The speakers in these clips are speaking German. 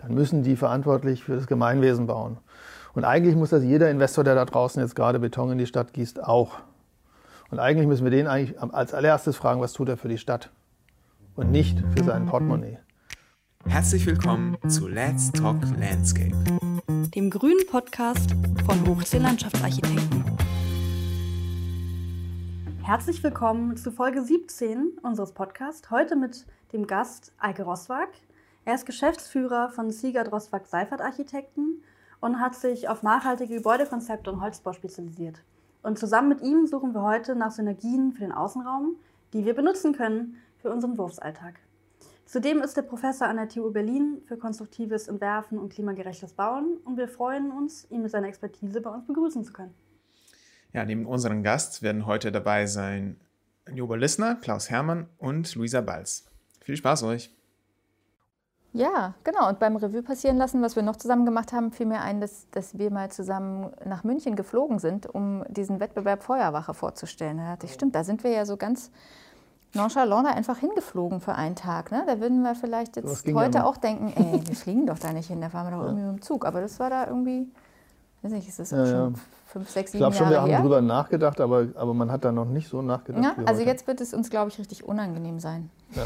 dann müssen die verantwortlich für das Gemeinwesen bauen. Und eigentlich muss das jeder Investor, der da draußen jetzt gerade Beton in die Stadt gießt, auch. Und eigentlich müssen wir den eigentlich als allererstes fragen, was tut er für die Stadt und nicht für sein Portemonnaie. Herzlich willkommen zu Let's Talk Landscape, dem grünen Podcast von Hochsee Landschaftsarchitekten. Herzlich willkommen zu Folge 17 unseres Podcasts. Heute mit dem Gast Eike Roswag. Er ist Geschäftsführer von Siegert Roswag Seifert Architekten und hat sich auf nachhaltige Gebäudekonzepte und Holzbau spezialisiert. Und zusammen mit ihm suchen wir heute nach Synergien für den Außenraum, die wir benutzen können für unseren Wurfsalltag. Zudem ist er Professor an der TU Berlin für konstruktives Entwerfen und klimagerechtes Bauen und wir freuen uns, ihn mit seiner Expertise bei uns begrüßen zu können. Ja, neben unserem Gast werden heute dabei sein Joba Lissner, Klaus Hermann und Luisa Balz. Viel Spaß euch! Ja, genau. Und beim Revue passieren lassen, was wir noch zusammen gemacht haben, fiel mir ein, dass, dass wir mal zusammen nach München geflogen sind, um diesen Wettbewerb Feuerwache vorzustellen. Da dachte ich, stimmt, da sind wir ja so ganz nonchalant einfach hingeflogen für einen Tag. Ne? Da würden wir vielleicht jetzt heute ja auch denken, ey, wir fliegen doch da nicht hin, da fahren wir doch irgendwie mit dem Zug. Aber das war da irgendwie, weiß nicht, ist das ja, schon ja. fünf, sechs, sieben Ich glaube schon, wir haben drüber nachgedacht, aber, aber man hat da noch nicht so nachgedacht. Ja, also heute. jetzt wird es uns, glaube ich, richtig unangenehm sein. Ja.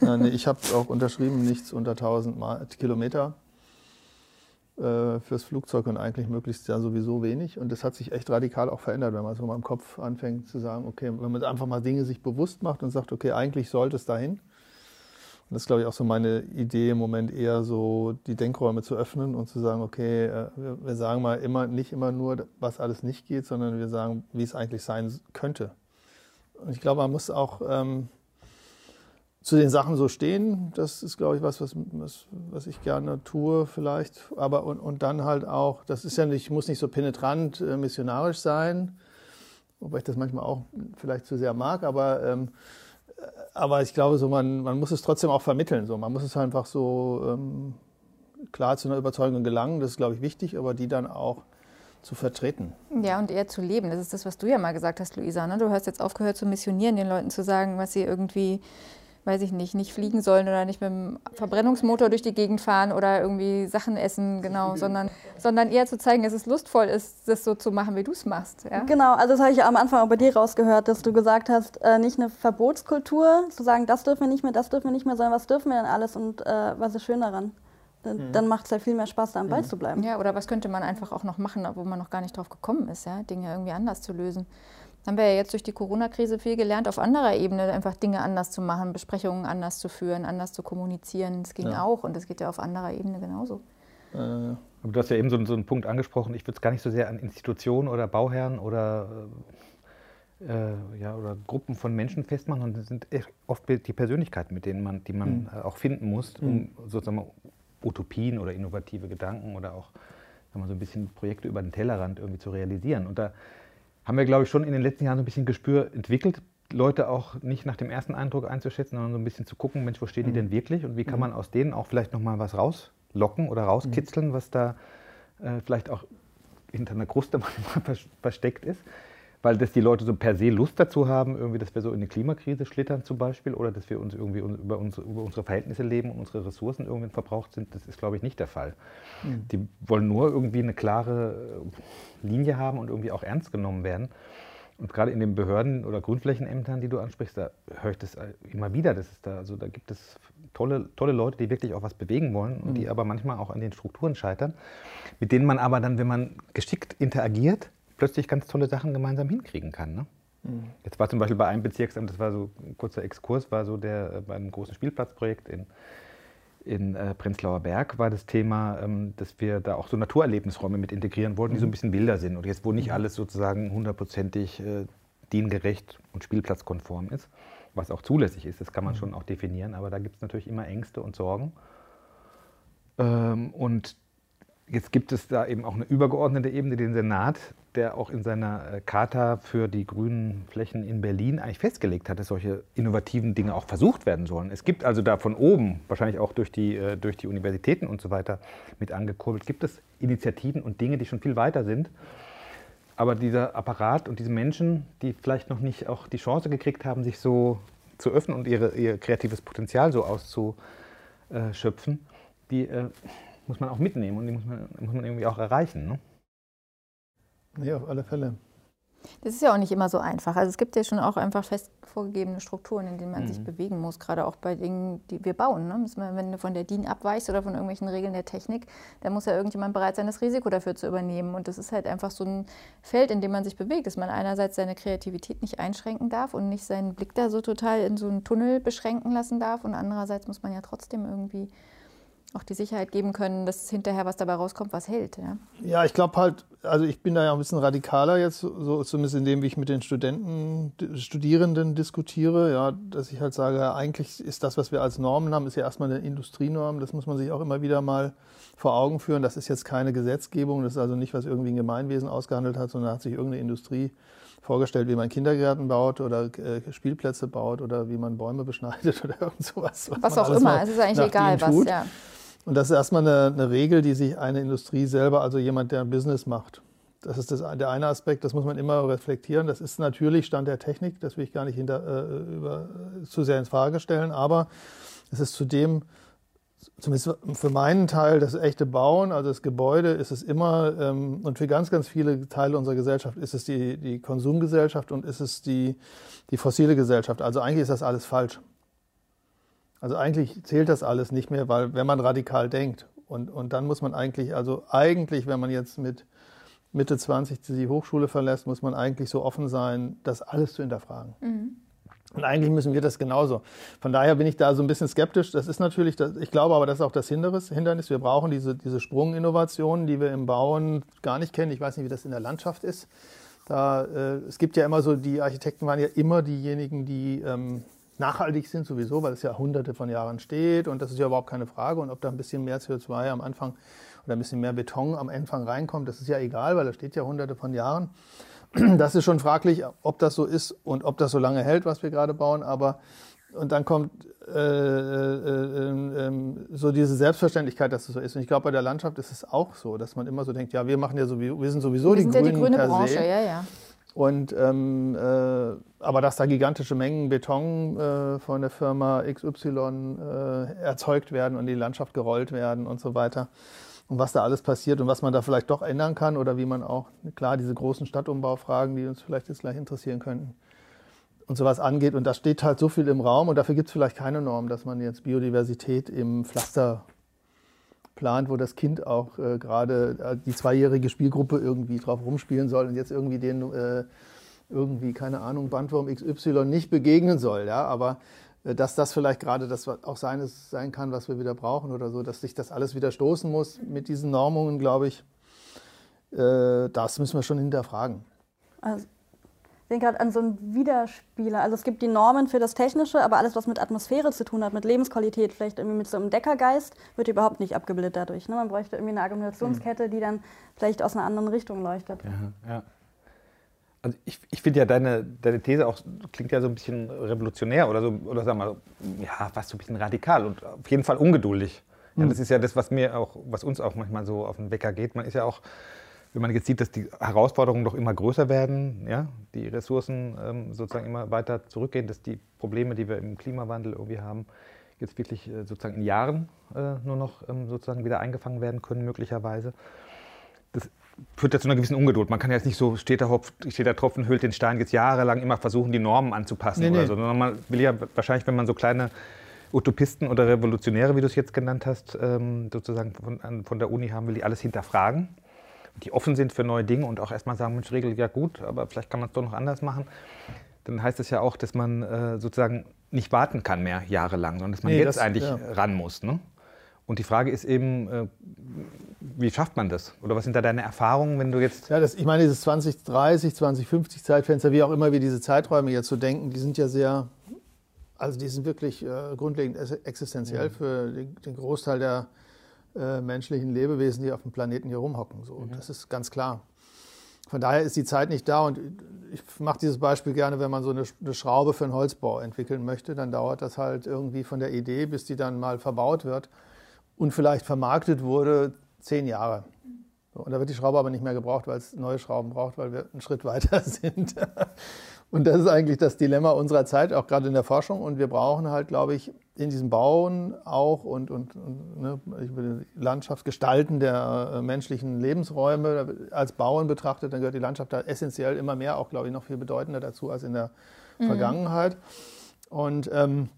Ja, nee, ich habe auch unterschrieben, nichts unter 1000 Kilometer äh, fürs Flugzeug und eigentlich möglichst ja sowieso wenig. Und das hat sich echt radikal auch verändert, wenn man so mal im Kopf anfängt zu sagen, okay, wenn man einfach mal Dinge sich bewusst macht und sagt, okay, eigentlich sollte es dahin. Und das ist, glaube ich, auch so meine Idee im Moment eher so, die Denkräume zu öffnen und zu sagen, okay, äh, wir sagen mal immer, nicht immer nur, was alles nicht geht, sondern wir sagen, wie es eigentlich sein könnte. Und ich glaube, man muss auch ähm, zu den Sachen so stehen. Das ist, glaube ich, was, was, was, ich gerne tue vielleicht. Aber und, und dann halt auch, das ist ja nicht, muss nicht so penetrant äh, missionarisch sein, wobei ich das manchmal auch vielleicht zu sehr mag, aber, ähm, äh, aber ich glaube, so man, man muss es trotzdem auch vermitteln. So. Man muss es einfach so ähm, klar zu einer Überzeugung gelangen, das ist, glaube ich, wichtig, aber die dann auch zu vertreten. Ja, und eher zu leben. Das ist das, was du ja mal gesagt hast, Luisa. Ne? Du hast jetzt aufgehört zu missionieren, den Leuten zu sagen, was sie irgendwie weiß ich nicht, nicht fliegen sollen oder nicht mit dem Verbrennungsmotor durch die Gegend fahren oder irgendwie Sachen essen, genau, sondern, sondern eher zu zeigen, dass es lustvoll ist, das so zu machen, wie du es machst. Ja? Genau, also das habe ich am Anfang auch bei dir rausgehört, dass du gesagt hast, äh, nicht eine Verbotskultur, zu sagen, das dürfen wir nicht mehr, das dürfen wir nicht mehr, sondern was dürfen wir denn alles und äh, was ist schön daran? Dann, mhm. dann macht es ja viel mehr Spaß, da am Ball mhm. zu bleiben. Ja, oder was könnte man einfach auch noch machen, wo man noch gar nicht drauf gekommen ist, ja? Dinge irgendwie anders zu lösen haben wir ja jetzt durch die Corona-Krise viel gelernt, auf anderer Ebene einfach Dinge anders zu machen, Besprechungen anders zu führen, anders zu kommunizieren. Das ging ja. auch und das geht ja auf anderer Ebene genauso. Äh, aber du hast ja eben so, so einen Punkt angesprochen, ich würde es gar nicht so sehr an Institutionen oder Bauherren oder, äh, ja, oder Gruppen von Menschen festmachen, sondern es sind oft die Persönlichkeiten, mit denen man, die man mhm. auch finden muss, um mhm. sozusagen Utopien oder innovative Gedanken oder auch so ein bisschen Projekte über den Tellerrand irgendwie zu realisieren. Und da haben wir, glaube ich, schon in den letzten Jahren so ein bisschen Gespür entwickelt, Leute auch nicht nach dem ersten Eindruck einzuschätzen, sondern so ein bisschen zu gucken, Mensch, wo stehen die mhm. denn wirklich und wie kann mhm. man aus denen auch vielleicht nochmal was rauslocken oder rauskitzeln, was da äh, vielleicht auch hinter einer Kruste manchmal versteckt ist weil das die Leute so per se Lust dazu haben, irgendwie, dass wir so in eine Klimakrise schlittern zum Beispiel oder dass wir uns irgendwie über unsere, über unsere Verhältnisse leben und unsere Ressourcen irgendwie verbraucht sind, das ist, glaube ich, nicht der Fall. Mhm. Die wollen nur irgendwie eine klare Linie haben und irgendwie auch ernst genommen werden. Und gerade in den Behörden oder Grundflächenämtern, die du ansprichst, da höre ich das immer wieder. Das ist da, also da gibt es tolle, tolle Leute, die wirklich auch was bewegen wollen und mhm. die aber manchmal auch an den Strukturen scheitern, mit denen man aber dann, wenn man geschickt interagiert, plötzlich ganz tolle Sachen gemeinsam hinkriegen kann. Ne? Mhm. Jetzt war zum Beispiel bei einem Bezirksamt, das war so ein kurzer Exkurs, war so der äh, beim großen Spielplatzprojekt in, in äh, Prenzlauer Berg war das Thema, ähm, dass wir da auch so Naturerlebnisräume mit integrieren wollten, die so ein mhm. bisschen wilder sind und jetzt wo nicht mhm. alles sozusagen hundertprozentig äh, diengerecht und spielplatzkonform ist, was auch zulässig ist, das kann man mhm. schon auch definieren, aber da gibt es natürlich immer Ängste und Sorgen. Ähm, und Jetzt gibt es da eben auch eine übergeordnete Ebene, den Senat, der auch in seiner äh, Charta für die grünen Flächen in Berlin eigentlich festgelegt hat, dass solche innovativen Dinge auch versucht werden sollen. Es gibt also da von oben, wahrscheinlich auch durch die, äh, durch die Universitäten und so weiter mit angekurbelt, gibt es Initiativen und Dinge, die schon viel weiter sind. Aber dieser Apparat und diese Menschen, die vielleicht noch nicht auch die Chance gekriegt haben, sich so zu öffnen und ihre, ihr kreatives Potenzial so auszuschöpfen, die äh, muss man auch mitnehmen und die muss man, muss man irgendwie auch erreichen. Ne? Nee, auf alle Fälle. Das ist ja auch nicht immer so einfach. Also es gibt ja schon auch einfach fest vorgegebene Strukturen, in denen man Mhm. sich bewegen muss, gerade auch bei Dingen, die wir bauen. Ne? Wenn du von der DIN abweichst oder von irgendwelchen Regeln der Technik, dann muss ja irgendjemand bereit sein, das Risiko dafür zu übernehmen. Und das ist halt einfach so ein Feld, in dem man sich bewegt, dass man einerseits seine Kreativität nicht einschränken darf und nicht seinen Blick da so total in so einen Tunnel beschränken lassen darf. Und andererseits muss man ja trotzdem irgendwie auch die Sicherheit geben können, dass hinterher was dabei rauskommt, was hält. Ja? Ja, ich glaube halt, also ich bin da ja ein bisschen radikaler jetzt, so zumindest in dem, wie ich mit den Studenten, Studierenden diskutiere, ja, dass ich halt sage, eigentlich ist das, was wir als Normen haben, ist ja erstmal eine Industrienorm. Das muss man sich auch immer wieder mal vor Augen führen. Das ist jetzt keine Gesetzgebung, das ist also nicht, was irgendwie ein Gemeinwesen ausgehandelt hat, sondern hat sich irgendeine Industrie vorgestellt, wie man Kindergärten baut oder äh, Spielplätze baut oder wie man Bäume beschneidet oder irgend sowas. Was man auch immer, es ist eigentlich egal, was. Ja. Und das ist erstmal eine, eine Regel, die sich eine Industrie selber, also jemand, der ein Business macht. Das ist das, der eine Aspekt, das muss man immer reflektieren. Das ist natürlich Stand der Technik, das will ich gar nicht hinter, äh, über, zu sehr in Frage stellen, aber es ist zudem, zumindest für meinen Teil, das echte Bauen, also das Gebäude, ist es immer, ähm, und für ganz, ganz viele Teile unserer Gesellschaft ist es die, die Konsumgesellschaft und ist es die, die fossile Gesellschaft. Also eigentlich ist das alles falsch. Also eigentlich zählt das alles nicht mehr, weil wenn man radikal denkt und, und dann muss man eigentlich, also eigentlich, wenn man jetzt mit Mitte 20 die Hochschule verlässt, muss man eigentlich so offen sein, das alles zu hinterfragen. Und eigentlich müssen wir das genauso. Von daher bin ich da so ein bisschen skeptisch. Das ist natürlich, das, ich glaube aber, das ist auch das Hindernis. Hindernis. Wir brauchen diese, diese Sprunginnovationen, die wir im Bauen gar nicht kennen. Ich weiß nicht, wie das in der Landschaft ist. Da, äh, es gibt ja immer so, die Architekten waren ja immer diejenigen, die ähm, nachhaltig sind sowieso, weil es ja hunderte von Jahren steht und das ist ja überhaupt keine Frage. Und ob da ein bisschen mehr CO2 am Anfang oder ein bisschen mehr Beton am Anfang reinkommt, das ist ja egal, weil das steht ja hunderte von Jahren. Das ist schon fraglich, ob das so ist und ob das so lange hält, was wir gerade bauen. Aber und dann kommt äh, äh, äh, so diese Selbstverständlichkeit, dass es so ist. Und ich glaube, bei der Landschaft ist es auch so, dass man immer so denkt, ja, wir machen ja sowieso, wir sind sowieso Wir die sind ja Grünen die grüne per Branche, se. ja, ja. Und ähm, äh, aber dass da gigantische Mengen Beton äh, von der Firma XY äh, erzeugt werden und in die Landschaft gerollt werden und so weiter. Und was da alles passiert und was man da vielleicht doch ändern kann oder wie man auch, klar, diese großen Stadtumbaufragen, die uns vielleicht jetzt gleich interessieren könnten, und sowas angeht. Und da steht halt so viel im Raum und dafür gibt es vielleicht keine Norm, dass man jetzt Biodiversität im Pflaster plant, wo das Kind auch äh, gerade äh, die zweijährige Spielgruppe irgendwie drauf rumspielen soll und jetzt irgendwie den äh, irgendwie, keine Ahnung, Bandwurm XY nicht begegnen soll. Ja? Aber äh, dass das vielleicht gerade das auch seines sein kann, was wir wieder brauchen oder so, dass sich das alles wieder stoßen muss mit diesen Normungen, glaube ich, äh, das müssen wir schon hinterfragen. Also, ich denke gerade an so einen Widerspieler. Also es gibt die Normen für das Technische, aber alles, was mit Atmosphäre zu tun hat, mit Lebensqualität, vielleicht irgendwie mit so einem Deckergeist, wird überhaupt nicht abgebildet dadurch. Ne? Man bräuchte irgendwie eine Argumentationskette, die dann vielleicht aus einer anderen Richtung leuchtet. Ja, ja. Also ich, ich finde ja deine, deine These auch klingt ja so ein bisschen revolutionär oder so, oder wir mal, ja, fast so ein bisschen radikal und auf jeden Fall ungeduldig. Ja, das ist ja das, was mir auch, was uns auch manchmal so auf den Wecker geht. Man ist ja auch, wenn man jetzt sieht, dass die Herausforderungen doch immer größer werden, ja, die Ressourcen ähm, sozusagen immer weiter zurückgehen, dass die Probleme, die wir im Klimawandel irgendwie haben, jetzt wirklich äh, sozusagen in Jahren äh, nur noch ähm, sozusagen wieder eingefangen werden können, möglicherweise. Das führt ja zu einer gewissen Ungeduld. Man kann ja jetzt nicht so, steht der, Hopf, steht der Tropfen, hüllt den Stein, jetzt jahrelang immer versuchen, die Normen anzupassen Nee, oder nee. so. Sondern man will ja wahrscheinlich, wenn man so kleine Utopisten oder Revolutionäre, wie du es jetzt genannt hast, ähm, sozusagen von, an- von der Uni haben will, die alles hinterfragen, die offen sind für neue Dinge und auch erstmal sagen, Mensch, Regel, ja gut, aber vielleicht kann man es doch noch anders machen. Dann heißt es ja auch, dass man äh, sozusagen nicht warten kann mehr jahrelang, sondern dass man Nee, jetzt das- eigentlich ja. ran muss. Ne? Und die Frage ist eben, äh, wie schafft man das? Oder was sind da deine Erfahrungen, wenn du jetzt Ja, das, ich meine, dieses 2030, 2050 Zeitfenster, wie auch immer wir diese Zeiträume jetzt so denken, die sind ja sehr, also die sind wirklich äh, grundlegend existenziell für den, den Großteil der äh, menschlichen Lebewesen, die auf dem Planeten hier rumhocken. So. Das ist ganz klar. Von daher ist die Zeit nicht da und ich mache dieses Beispiel gerne, wenn man so eine, eine Schraube für einen Holzbau entwickeln möchte, dann dauert das halt irgendwie von der Idee, bis die dann mal verbaut wird und vielleicht vermarktet wurde, zehn Jahre. So, und da wird die Schraube aber nicht mehr gebraucht, weil es neue Schrauben braucht, weil wir einen Schritt weiter sind. Und das ist eigentlich das Dilemma unserer Zeit, auch gerade in der Forschung. Und wir brauchen halt, glaube ich, in diesem Bauen auch und, und, und ne, ich will Landschaft gestalten der äh, menschlichen Lebensräume als Bauen betrachtet, dann gehört die Landschaft da essentiell immer mehr, auch glaube ich noch viel bedeutender dazu als in der mhm. Vergangenheit. Und ähm,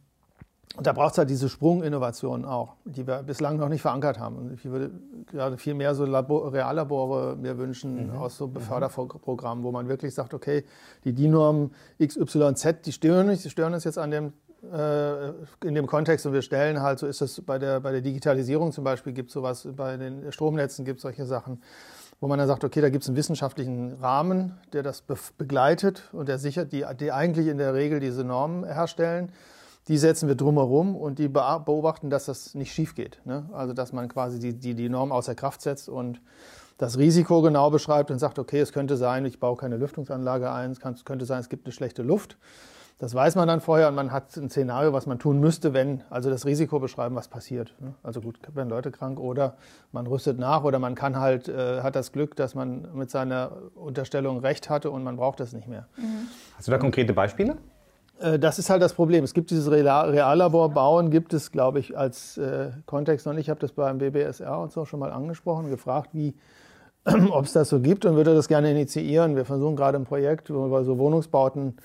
und da braucht es halt diese Sprunginnovationen auch, die wir bislang noch nicht verankert haben. Und ich würde gerade viel mehr so Labor, Reallabore mir wünschen mhm. aus so Beförderprogrammen, wo man wirklich sagt, okay, die DIN-Norm XYZ, die stören, nicht, die stören uns jetzt an dem, äh, in dem Kontext und wir stellen halt, so ist es bei der, bei der Digitalisierung zum Beispiel, gibt es sowas, bei den Stromnetzen gibt es solche Sachen, wo man dann sagt, okay, da gibt es einen wissenschaftlichen Rahmen, der das be begleitet und der sichert, die, die eigentlich in der Regel diese Normen herstellen die setzen wir drumherum und die beobachten, dass das nicht schief geht. Ne? Also dass man quasi die, die, die Norm außer Kraft setzt und das Risiko genau beschreibt und sagt, okay, es könnte sein, ich baue keine Lüftungsanlage ein, es, kann, könnte sein, es gibt eine schlechte Luft. Das weiß man dann vorher und man hat ein Szenario, was man tun müsste, wenn, also das Risiko beschreiben, was passiert. Ne? Also gut, werden Leute krank oder man rüstet nach oder man kann halt, äh, hat das Glück, dass man mit seiner Unterstellung recht hatte und man braucht das nicht mehr. Mhm. Hast du da konkrete Beispiele? Äh, das ist halt das Problem. Es gibt dieses Reallabor bauen, gibt es, glaube ich, als äh, Kontext noch nicht. Ich habe das beim BBSR und so schon mal angesprochen, gefragt, wie, ob es das so gibt und würde das gerne initiieren. Wir versuchen gerade ein Projekt, wo wir so Wohnungsbauten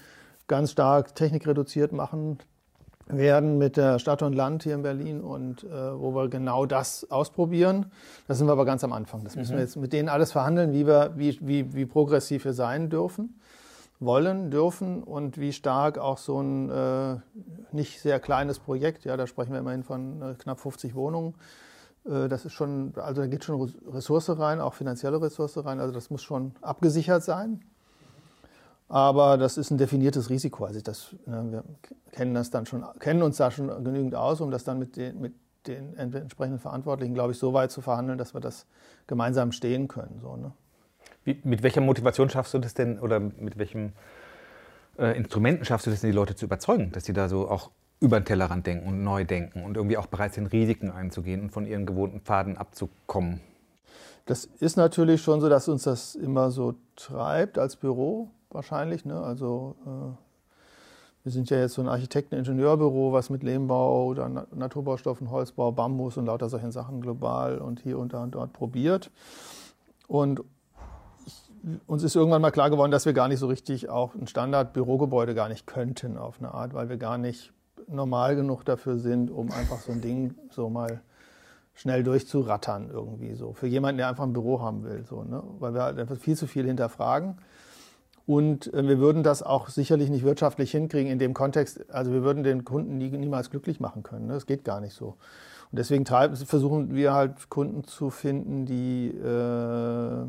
ganz stark technikreduziert machen werden mit der Stadt und Land hier in Berlin und äh, wo wir genau das ausprobieren. Da sind wir aber ganz am Anfang. Das müssen mhm. wir jetzt mit denen alles verhandeln, wie, wir, wie, wie, wie progressiv wir sein dürfen wollen, dürfen und wie stark auch so ein äh, nicht sehr kleines Projekt, ja, da sprechen wir immerhin von äh, knapp 50 Wohnungen, äh, das ist schon, also da geht schon Ressource rein, auch finanzielle Ressource rein, also das muss schon abgesichert sein. Aber das ist ein definiertes Risiko. Also das, ne, wir kennen das dann schon, kennen uns da schon genügend aus, um das dann mit den, mit den entsprechenden Verantwortlichen, glaube ich, so weit zu verhandeln, dass wir das gemeinsam stehen können. So, ne? Wie, mit welcher Motivation schaffst du das denn oder mit welchem äh, Instrumenten schaffst du das denn, die Leute zu überzeugen, dass sie da so auch über den Tellerrand denken und neu denken und irgendwie auch bereit sind, Risiken einzugehen und von ihren gewohnten Pfaden abzukommen? Das ist natürlich schon so, dass uns das immer so treibt als Büro wahrscheinlich. Ne? Also äh, wir sind ja jetzt so ein Architekten-Ingenieurbüro, was mit Lehmbau oder Naturbaustoffen, Holzbau, Bambus und lauter solchen Sachen global und hier und da und dort probiert. Und uns ist irgendwann mal klar geworden, dass wir gar nicht so richtig auch ein Standard-Bürogebäude gar nicht könnten auf eine Art, weil wir gar nicht normal genug dafür sind, um einfach so ein Ding so mal schnell durchzurattern irgendwie so. Für jemanden, der einfach ein Büro haben will, so, ne? weil wir halt einfach viel zu viel hinterfragen. Und äh, wir würden das auch sicherlich nicht wirtschaftlich hinkriegen in dem Kontext. Also wir würden den Kunden nie, niemals glücklich machen können. Ne? Das geht gar nicht so. Und deswegen versuchen wir halt Kunden zu finden, die äh,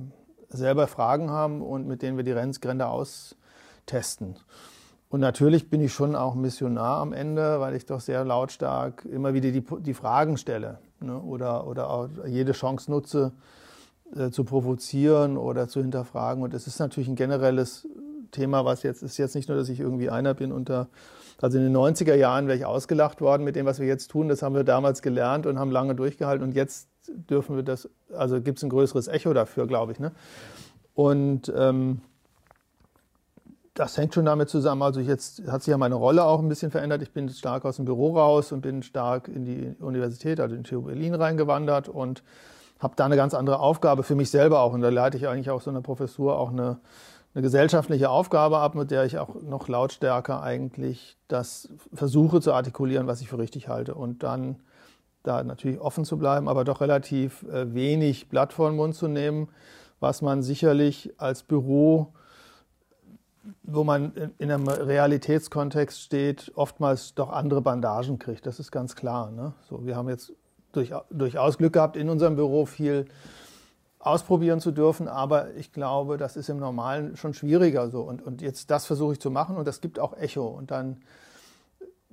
selber Fragen haben und mit denen wir die Grenzgränder austesten. Und natürlich bin ich schon auch Missionar am Ende, weil ich doch sehr lautstark immer wieder die, die Fragen stelle ne? oder, oder auch jede Chance nutze, äh, zu provozieren oder zu hinterfragen. Und es ist natürlich ein generelles Thema, was jetzt ist jetzt nicht nur, dass ich irgendwie einer bin unter, also in den 90er Jahren wäre ich ausgelacht worden mit dem, was wir jetzt tun. Das haben wir damals gelernt und haben lange durchgehalten. Und jetzt dürfen wir das, also gibt es ein größeres Echo dafür, glaube ich. Ne? Und ähm, das hängt schon damit zusammen. Also jetzt hat sich ja meine Rolle auch ein bisschen verändert. Ich bin stark aus dem Büro raus und bin stark in die Universität, also in TU Berlin reingewandert und habe da eine ganz andere Aufgabe für mich selber auch. Und da leite ich eigentlich auch so eine Professur auch eine, eine gesellschaftliche Aufgabe ab, mit der ich auch noch lautstärker eigentlich das versuche zu artikulieren, was ich für richtig halte. Und dann da natürlich offen zu bleiben, aber doch relativ äh, wenig Blatt vor den Mund zu nehmen, was man sicherlich als Büro, wo man in einem Realitätskontext steht, oftmals doch andere Bandagen kriegt. Das ist ganz klar. Ne? So, wir haben jetzt durch, durchaus Glück gehabt, in unserem Büro viel ausprobieren zu dürfen, aber ich glaube, das ist im Normalen schon schwieriger so. Und, und jetzt das versuche ich zu machen und das gibt auch Echo. Und dann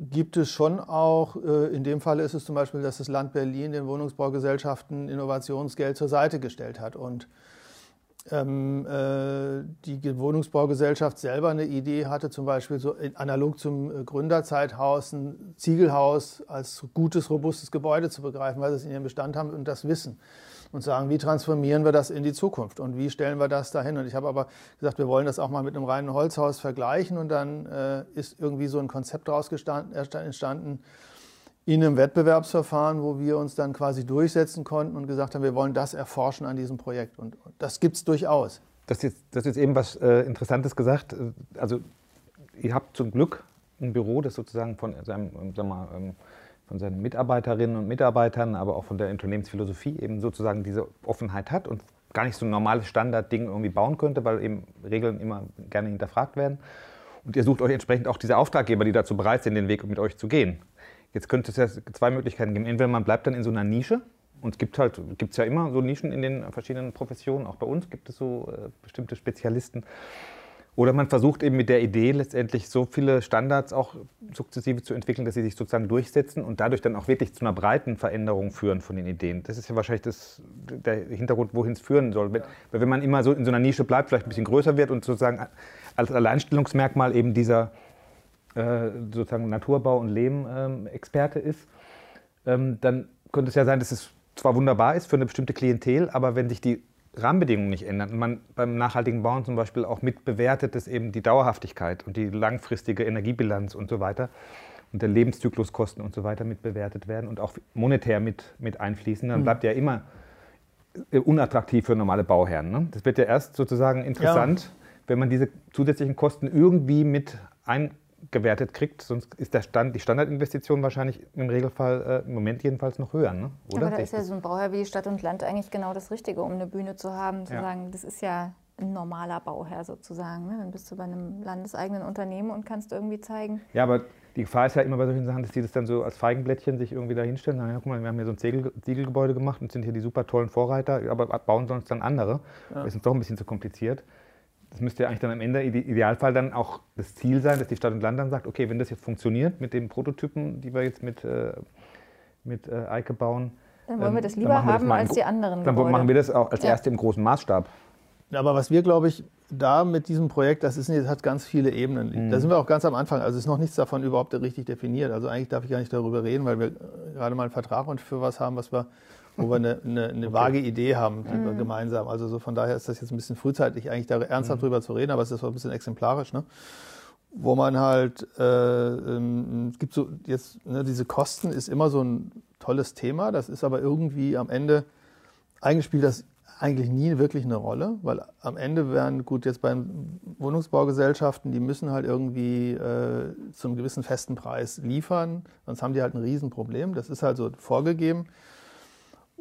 gibt es schon auch, äh, in dem Fall ist es zum Beispiel, dass das Land Berlin den Wohnungsbaugesellschaften Innovationsgeld zur Seite gestellt hat. Und ähm, äh, die Wohnungsbaugesellschaft selber eine Idee hatte, zum Beispiel so analog zum äh, Gründerzeithaus ein Ziegelhaus als gutes, robustes Gebäude zu begreifen, weil sie es in ihrem Bestand haben und das wissen. Und sagen, wie transformieren wir das in die Zukunft und wie stellen wir das dahin? Und ich habe aber gesagt, wir wollen das auch mal mit einem reinen Holzhaus vergleichen und dann äh, ist irgendwie so ein Konzept daraus entstanden, in einem Wettbewerbsverfahren, wo wir uns dann quasi durchsetzen konnten und gesagt haben, wir wollen das erforschen an diesem Projekt. Und das gibt es durchaus. Das ist, das ist eben was äh, Interessantes gesagt. Also ihr habt zum Glück ein Büro, das sozusagen von seinem, sagen wir, ähm, von seinen Mitarbeiterinnen und Mitarbeitern, aber auch von der Unternehmensphilosophie eben sozusagen diese Offenheit hat und gar nicht so ein normales Standardding irgendwie bauen könnte, weil eben Regeln immer gerne hinterfragt werden. Und ihr sucht euch entsprechend auch diese Auftraggeber, die dazu bereit sind, den Weg mit euch zu gehen. Jetzt könnte es ja zwei Möglichkeiten geben. Entweder man bleibt dann in so einer Nische und es gibt halt, gibt es ja immer so Nischen in den verschiedenen Professionen, auch bei uns gibt es so äh, bestimmte Spezialisten. Oder man versucht eben mit der Idee letztendlich so viele Standards auch sukzessive zu entwickeln, dass sie sich sozusagen durchsetzen und dadurch dann auch wirklich zu einer breiten Veränderung führen von den Ideen. Das ist ja wahrscheinlich das, der Hintergrund, wohin es führen soll. Wenn, Weil wenn man immer so in so einer Nische bleibt, vielleicht ein bisschen größer wird und sozusagen als Alleinstellungsmerkmal eben dieser äh, sozusagen Naturbau- und Lehm-Experte ähm, ist, ähm, dann könnte es ja sein, dass es zwar wunderbar ist für eine bestimmte Klientel, aber wenn sich die Rahmenbedingungen nicht ändern und man beim nachhaltigen Bauen zum Beispiel auch mit bewertet, dass eben die Dauerhaftigkeit und die langfristige Energiebilanz und so weiter und der Lebenszykluskosten und so weiter mit bewertet werden und auch monetär mit, mit einfließen, dann mhm. bleibt ja immer unattraktiv für normale Bauherren. Ne? Das wird ja erst sozusagen interessant, ja. wenn man diese zusätzlichen Kosten irgendwie mit ein, gewertet kriegt, sonst ist der Stand, die Standardinvestition wahrscheinlich im Regelfall, äh, im Moment jedenfalls noch höher. Ne? Oder? Aber da ist ja so ein Bauherr wie Stadt und Land eigentlich genau das Richtige, um eine Bühne zu haben, zu ja. sagen, das ist ja ein normaler Bauherr sozusagen. Ne? Dann bist du bei einem landeseigenen Unternehmen und kannst irgendwie zeigen. Ja, aber die Gefahr ist ja immer bei solchen Sachen, dass die das dann so als Feigenblättchen sich irgendwie da hinstellen. Sagen, ja, guck mal, wir haben hier so ein Ziegelgebäude gemacht und sind hier die super tollen Vorreiter, aber bauen sonst dann andere. Ja. Das ist uns doch ein bisschen zu kompliziert das müsste ja eigentlich dann am Ende im Idealfall dann auch das Ziel sein, dass die Stadt und Land dann sagt, okay, wenn das jetzt funktioniert mit den Prototypen, die wir jetzt mit, äh, mit äh, Eike bauen, dann wollen wir das lieber wir haben das als die anderen Dann Gebäude. machen wir das auch als ja. erste im großen Maßstab. Aber was wir, glaube ich, da mit diesem Projekt, das, ist, das hat ganz viele Ebenen. Mhm. Da sind wir auch ganz am Anfang. Also ist noch nichts davon überhaupt richtig definiert. Also eigentlich darf ich gar nicht darüber reden, weil wir gerade mal einen Vertrag und für was haben, was wir wo wir eine, eine, eine okay. vage Idee haben mhm. gemeinsam. Also so von daher ist das jetzt ein bisschen frühzeitig, eigentlich da ernsthaft mhm. drüber zu reden, aber es ist auch ein bisschen exemplarisch, ne? Wo man halt, äh, ähm, es gibt so jetzt, ne, diese Kosten ist immer so ein tolles Thema, das ist aber irgendwie am Ende, eigentlich spielt das eigentlich nie wirklich eine Rolle, weil am Ende werden, gut, jetzt bei Wohnungsbaugesellschaften, die müssen halt irgendwie äh, zu einem gewissen festen Preis liefern, sonst haben die halt ein Riesenproblem. Das ist halt so vorgegeben.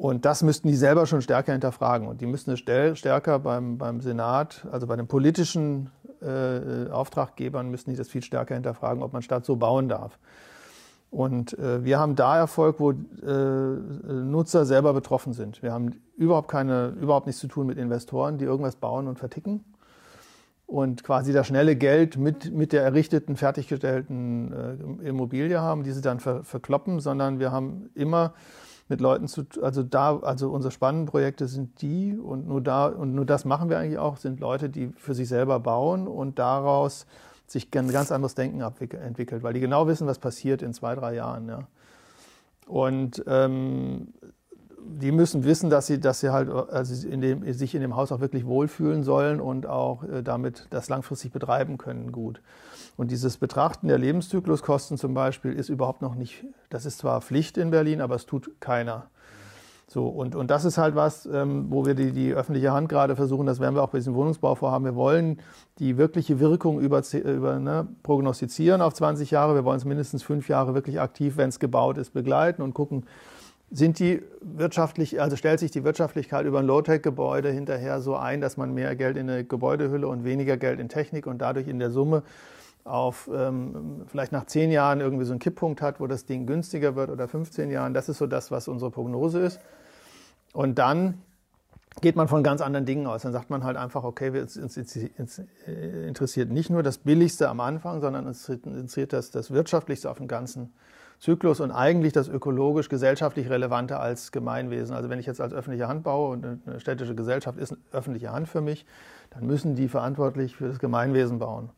Und das müssten die selber schon stärker hinterfragen. Und die müssten es stärker beim, beim Senat, also bei den politischen äh, Auftraggebern, müssten die das viel stärker hinterfragen, ob man Stadt so bauen darf. Und äh, wir haben da Erfolg, wo äh, Nutzer selber betroffen sind. Wir haben überhaupt keine, überhaupt nichts zu tun mit Investoren, die irgendwas bauen und verticken und quasi das schnelle Geld mit, mit der errichteten, fertiggestellten äh, Immobilie haben, die sie dann ver, verkloppen, sondern wir haben immer mit Leuten zu, also da, also unsere spannenden Projekte sind die und nur da und nur das machen wir eigentlich auch, sind Leute, die für sich selber bauen und daraus sich ein ganz anderes Denken entwickelt, weil die genau wissen, was passiert in zwei, drei Jahren. Ja. Und ähm, die müssen wissen, dass sie, dass sie halt also in dem, sich in dem Haus auch wirklich wohlfühlen sollen und auch äh, damit das langfristig betreiben können gut. Und dieses Betrachten der Lebenszykluskosten zum Beispiel ist überhaupt noch nicht, das ist zwar Pflicht in Berlin, aber es tut keiner. So, und, und das ist halt was, ähm, wo wir die, die öffentliche Hand gerade versuchen, das werden wir auch bei diesem Wohnungsbauvorhaben. Wir wollen die wirkliche Wirkung über, über ne, prognostizieren auf 20 Jahre. Wir wollen es mindestens fünf Jahre wirklich aktiv, wenn es gebaut ist, begleiten und gucken, sind die wirtschaftlich, also stellt sich die Wirtschaftlichkeit über ein Low-Tech-Gebäude hinterher so ein, dass man mehr Geld in eine Gebäudehülle und weniger Geld in Technik und dadurch in der Summe auf ähm, vielleicht nach zehn Jahren irgendwie so einen Kipppunkt hat, wo das Ding günstiger wird oder 15 Jahren. Das ist so das, was unsere Prognose ist. Und dann geht man von ganz anderen Dingen aus. Dann sagt man halt einfach, okay, uns interessiert nicht nur das Billigste am Anfang, sondern uns interessiert das, das Wirtschaftlichste auf dem ganzen Zyklus und eigentlich das ökologisch gesellschaftlich Relevante als Gemeinwesen. Also wenn ich jetzt als öffentliche Hand baue und eine städtische Gesellschaft ist öffentliche Hand für mich, dann müssen die verantwortlich für das Gemeinwesen bauen.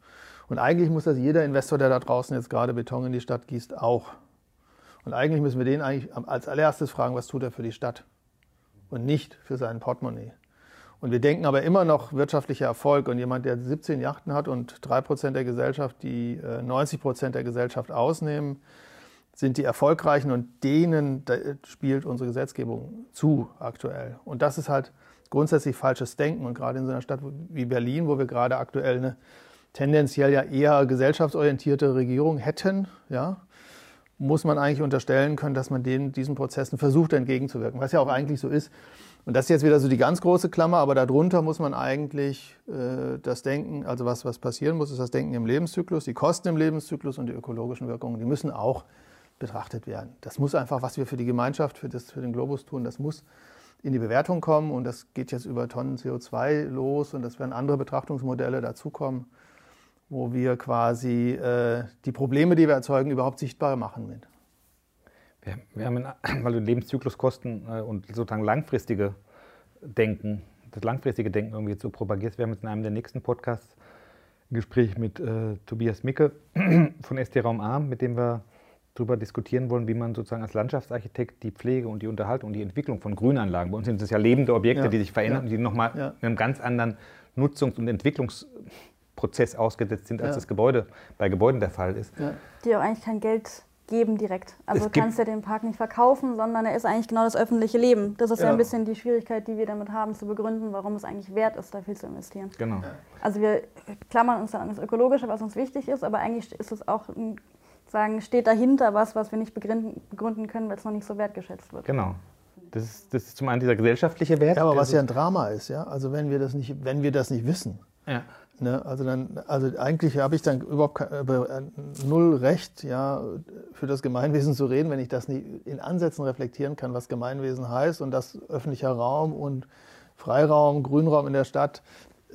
Und eigentlich muss das jeder Investor, der da draußen jetzt gerade Beton in die Stadt gießt, auch. Und eigentlich müssen wir den eigentlich als allererstes fragen, was tut er für die Stadt und nicht für sein Portemonnaie. Und wir denken aber immer noch wirtschaftlicher Erfolg und jemand, der 17 Yachten hat und 3% der Gesellschaft, die 90% äh, der Gesellschaft ausnehmen, sind die Erfolgreichen und denen spielt unsere Gesetzgebung zu aktuell. Und das ist halt grundsätzlich falsches Denken. Und gerade in so einer Stadt wie Berlin, wo wir gerade aktuell eine tendenziell ja eher gesellschaftsorientierte Regierung hätten, ja, muss man eigentlich unterstellen können, dass man den, diesen Prozessen versucht entgegenzuwirken, was ja auch eigentlich so ist. Und das ist jetzt wieder so die ganz große Klammer, aber darunter muss man eigentlich äh, das Denken, also was, was passieren muss, ist das Denken im Lebenszyklus, die Kosten im Lebenszyklus und die ökologischen Wirkungen, die müssen auch betrachtet werden. Das muss einfach, was wir für die Gemeinschaft, für, das, für den Globus tun, das muss in die Bewertung kommen und das geht jetzt über Tonnen CO2 los und das werden andere Betrachtungsmodelle dazukommen, wo wir quasi äh, die Probleme, die wir erzeugen, überhaupt sichtbar machen mit. Wir, wir haben, in, weil du Lebenszykluskosten äh, und sozusagen langfristige Denken, das langfristige Denken irgendwie so propagierst, wir haben jetzt in einem der nächsten Podcasts ein Gespräch mit äh, Tobias Micke von ST Raum A, mit dem wir darüber diskutieren wollen, wie man sozusagen als Landschaftsarchitekt die Pflege und die Unterhaltung und die Entwicklung von Grünanlagen, bei uns sind das ja lebende Objekte, ja. die sich verändern ja. und die nochmal ja. einem ganz anderen Nutzungs- und Entwicklungsprozess ausgesetzt sind, als das Gebäude bei Gebäuden der Fall ist. Die auch eigentlich kein Geld geben direkt. Also du kannst ja den Park nicht verkaufen, sondern er ist eigentlich genau das öffentliche Leben. Das ist ja, ja ein bisschen die Schwierigkeit, die wir damit haben, zu begründen, warum es eigentlich wert ist, da viel zu investieren. Genau. Also wir klammern uns dann an das Ökologische, was uns wichtig ist, aber eigentlich ist es auch sagen, steht dahinter was, was wir nicht begründen können, weil es noch nicht so wertgeschätzt wird. Genau. Das ist, das ist zum einen dieser gesellschaftliche Wert. Ja, aber was ja ein Drama ist, ja. Also wenn wir das nicht, wenn wir das nicht wissen. Ja. Ne, also dann, also eigentlich habe ich dann überhaupt kein, äh, null Recht, ja, für das Gemeinwesen zu reden, wenn ich das nicht in Ansätzen reflektieren kann, was Gemeinwesen heißt und dass öffentlicher Raum und Freiraum, Grünraum in der Stadt,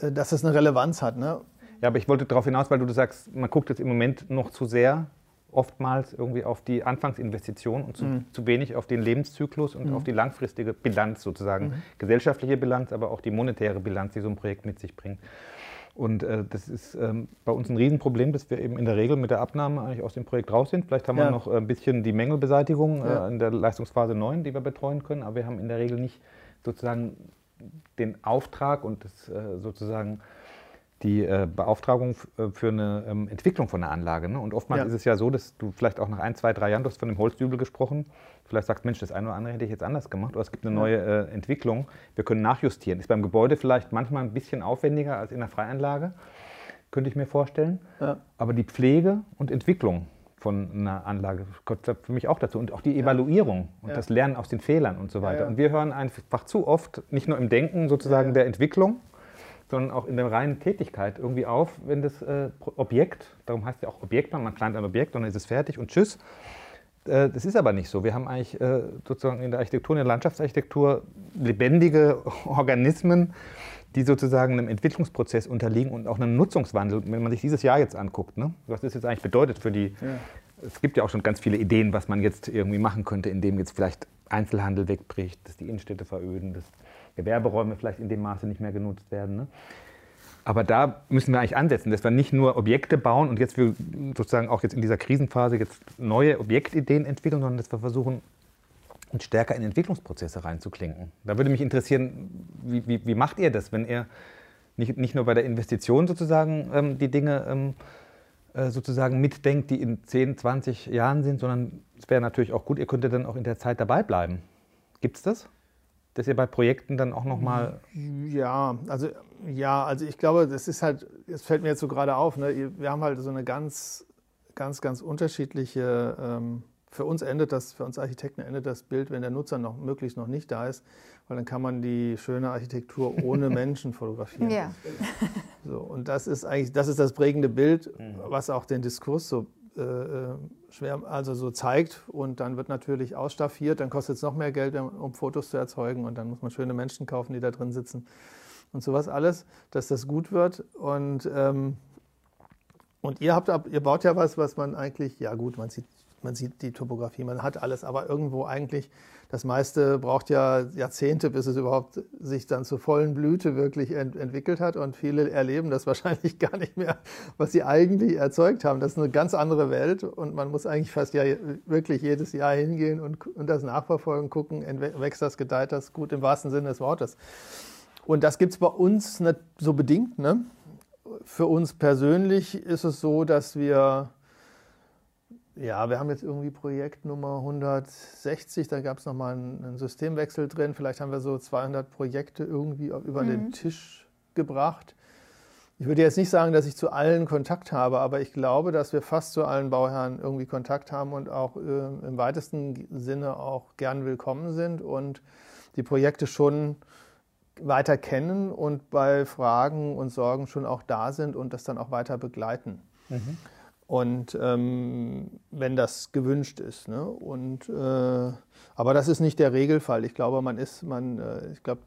äh, dass das eine Relevanz hat. Ne? Ja, aber ich wollte darauf hinaus, weil du sagst, man guckt jetzt im Moment noch zu sehr oftmals irgendwie auf die Anfangsinvestition und zu, mhm. zu wenig auf den Lebenszyklus und mhm. auf die langfristige Bilanz sozusagen. Mhm. Gesellschaftliche Bilanz, aber auch die monetäre Bilanz, die so ein Projekt mit sich bringt. Und äh, das ist ähm, bei uns ein Riesenproblem, dass wir eben in der Regel mit der Abnahme eigentlich aus dem Projekt raus sind. Vielleicht haben ja. wir noch ein bisschen die Mängelbeseitigung äh, ja. äh, in der Leistungsphase 9, die wir betreuen können, aber wir haben in der Regel nicht sozusagen den Auftrag und das äh, sozusagen die äh, Beauftragung äh, für eine ähm, Entwicklung von einer Anlage. Ne? Und oftmals ja. ist es ja so, dass du vielleicht auch nach ein, zwei, drei Jahren, du hast von dem Holzdübel gesprochen, vielleicht sagst, Mensch, das eine oder andere hätte ich jetzt anders gemacht oder es gibt eine neue äh, Entwicklung, wir können nachjustieren. Ist beim Gebäude vielleicht manchmal ein bisschen aufwendiger als in der Freianlage, könnte ich mir vorstellen. Ja. Aber die Pflege und Entwicklung von einer Anlage gehört für mich auch dazu und auch die Evaluierung und ja. das Lernen aus den Fehlern und so weiter. Und wir hören einfach zu oft, nicht nur im Denken sozusagen der Entwicklung, sondern auch in der reinen Tätigkeit irgendwie auf, wenn das äh, Objekt, darum heißt ja auch Objekt, man plant ein Objekt und dann ist es fertig und tschüss. Äh, das ist aber nicht so. Wir haben eigentlich äh, sozusagen in der Architektur, in der Landschaftsarchitektur lebendige Organismen, die sozusagen einem Entwicklungsprozess unterliegen und auch einem Nutzungswandel. Wenn man sich dieses Jahr jetzt anguckt, ne, was das jetzt eigentlich bedeutet für die. Ja. Es gibt ja auch schon ganz viele Ideen, was man jetzt irgendwie machen könnte, indem jetzt vielleicht Einzelhandel wegbricht, dass die Innenstädte veröden, dass Gewerberäume vielleicht in dem Maße nicht mehr genutzt werden. Ne? Aber da müssen wir eigentlich ansetzen, dass wir nicht nur Objekte bauen und jetzt wir sozusagen auch jetzt in dieser Krisenphase jetzt neue Objektideen entwickeln, sondern dass wir versuchen, uns stärker in Entwicklungsprozesse reinzuklinken. Da würde mich interessieren, wie, wie, wie macht ihr das, wenn ihr nicht, nicht nur bei der Investition sozusagen ähm, die Dinge ähm, äh, sozusagen mitdenkt, die in 10, 20 Jahren sind, sondern es wäre natürlich auch gut, ihr könntet dann auch in der Zeit dabei bleiben. Gibt es das? Dass ihr bei Projekten dann auch nochmal. Ja, also ja, also ich glaube, das ist halt, es fällt mir jetzt so gerade auf, ne? wir haben halt so eine ganz, ganz, ganz unterschiedliche, ähm, für uns endet das, für uns Architekten endet das Bild, wenn der Nutzer noch möglichst noch nicht da ist, weil dann kann man die schöne Architektur ohne Menschen fotografieren. Ja. So, und das ist eigentlich, das ist das prägende Bild, mhm. was auch den Diskurs so äh, äh, schwer, also so zeigt und dann wird natürlich ausstaffiert, dann kostet es noch mehr Geld, um Fotos zu erzeugen und dann muss man schöne Menschen kaufen, die da drin sitzen und sowas alles, dass das gut wird und ähm, und ihr habt, ihr baut ja was, was man eigentlich, ja gut, man sieht man sieht die Topografie, man hat alles, aber irgendwo eigentlich, das meiste braucht ja Jahrzehnte, bis es überhaupt sich dann zur vollen Blüte wirklich ent entwickelt hat. Und viele erleben das wahrscheinlich gar nicht mehr, was sie eigentlich erzeugt haben. Das ist eine ganz andere Welt und man muss eigentlich fast ja wirklich jedes Jahr hingehen und, und das nachverfolgen, gucken, wächst das, gedeiht das gut im wahrsten Sinne des Wortes. Und das gibt es bei uns nicht so bedingt. Ne? Für uns persönlich ist es so, dass wir ja, wir haben jetzt irgendwie Projekt Nummer 160, da gab es nochmal einen, einen Systemwechsel drin. Vielleicht haben wir so 200 Projekte irgendwie über mhm. den Tisch gebracht. Ich würde jetzt nicht sagen, dass ich zu allen Kontakt habe, aber ich glaube, dass wir fast zu allen Bauherren irgendwie Kontakt haben und auch äh, im weitesten Sinne auch gern willkommen sind und die Projekte schon weiter kennen und bei Fragen und Sorgen schon auch da sind und das dann auch weiter begleiten. Mhm. Und ähm, wenn das gewünscht ist. Ne? Und, äh, aber das ist nicht der Regelfall. Ich glaube, man ist, man, äh, ich glaube,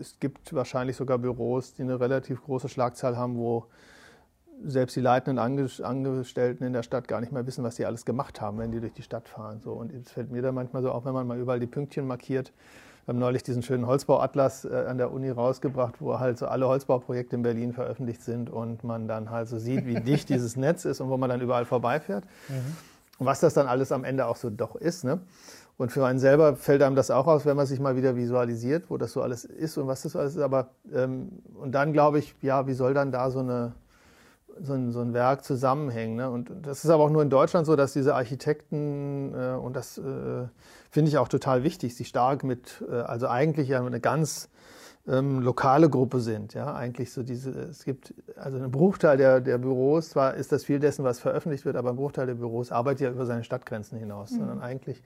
es gibt wahrscheinlich sogar Büros, die eine relativ große Schlagzahl haben, wo selbst die leitenden Angestellten in der Stadt gar nicht mehr wissen, was sie alles gemacht haben, wenn die durch die Stadt fahren. So. Und es fällt mir da manchmal so auf, wenn man mal überall die Pünktchen markiert, wir haben neulich diesen schönen Holzbauatlas äh, an der Uni rausgebracht, wo halt so alle Holzbauprojekte in Berlin veröffentlicht sind und man dann halt so sieht, wie dicht dieses Netz ist und wo man dann überall vorbeifährt. Mhm. Und was das dann alles am Ende auch so doch ist. Ne? Und für einen selber fällt einem das auch aus, wenn man sich mal wieder visualisiert, wo das so alles ist und was das alles ist. Aber ähm, und dann glaube ich, ja, wie soll dann da so eine so ein, so ein Werk zusammenhängen. Ne? Und das ist aber auch nur in Deutschland so, dass diese Architekten, äh, und das äh, finde ich auch total wichtig, sie stark mit, äh, also eigentlich ja eine ganz ähm, lokale Gruppe sind. Ja, eigentlich so diese, es gibt also einen Bruchteil der, der Büros, zwar ist das viel dessen, was veröffentlicht wird, aber ein Bruchteil der Büros arbeitet ja über seine Stadtgrenzen hinaus, mhm. sondern eigentlich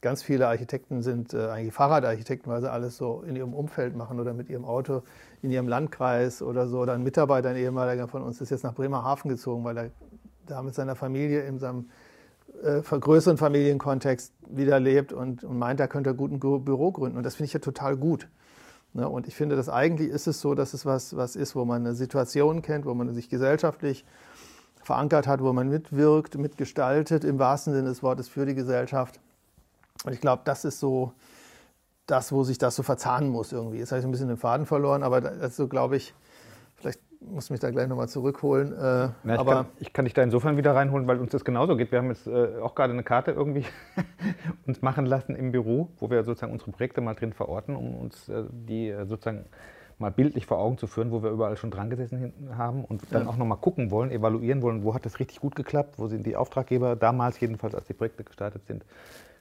ganz viele Architekten sind äh, eigentlich Fahrradarchitekten, weil sie alles so in ihrem Umfeld machen oder mit ihrem Auto in ihrem Landkreis oder so. Oder ein Mitarbeiter, ein ehemaliger von uns, ist jetzt nach Bremerhaven gezogen, weil er da mit seiner Familie in seinem äh, größeren Familienkontext wieder lebt und, und meint, er könnte gut ein Büro gründen. Und das finde ich ja total gut. Ne? Und ich finde, dass eigentlich ist es so, dass es was, was ist, wo man eine Situation kennt, wo man sich gesellschaftlich verankert hat, wo man mitwirkt, mitgestaltet, im wahrsten Sinne des Wortes für die Gesellschaft. Und ich glaube, das ist so das, wo sich das so verzahnen muss irgendwie. Jetzt habe ich ein bisschen den Faden verloren, aber das so glaube ich, muss ich mich da gleich nochmal zurückholen. Äh, Na, ich, aber kann, ich kann dich da insofern wieder reinholen, weil uns das genauso geht. Wir haben jetzt äh, auch gerade eine Karte irgendwie uns machen lassen im Büro, wo wir sozusagen unsere Projekte mal drin verorten, um uns äh, die äh, sozusagen mal bildlich vor Augen zu führen, wo wir überall schon dran gesessen haben und dann ja. auch nochmal gucken wollen, evaluieren wollen, wo hat das richtig gut geklappt, wo sind die Auftraggeber damals jedenfalls, als die Projekte gestartet sind,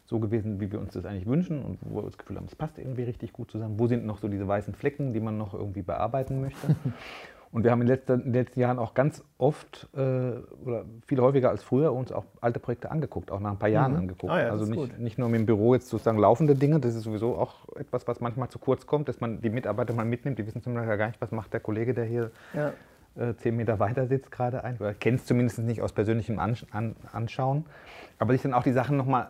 so gewesen, wie wir uns das eigentlich wünschen und wo wir das Gefühl haben, es passt irgendwie richtig gut zusammen. Wo sind noch so diese weißen Flecken, die man noch irgendwie bearbeiten möchte? Und wir haben in, letzter, in den letzten Jahren auch ganz oft äh, oder viel häufiger als früher uns auch alte Projekte angeguckt, auch nach ein paar Jahren mhm. angeguckt. Ah ja, also nicht, nicht, nur im Büro jetzt sozusagen laufende Dinge, das ist sowieso auch etwas, was manchmal zu kurz kommt, dass man die Mitarbeiter mal mitnimmt, die wissen zum Beispiel gar nicht, was macht der Kollege, der hier ja. äh, zehn Meter weiter sitzt gerade ein, oder kennt es zumindest nicht aus persönlichem Ansch an, Anschauen. Aber sich dann auch die Sachen nochmal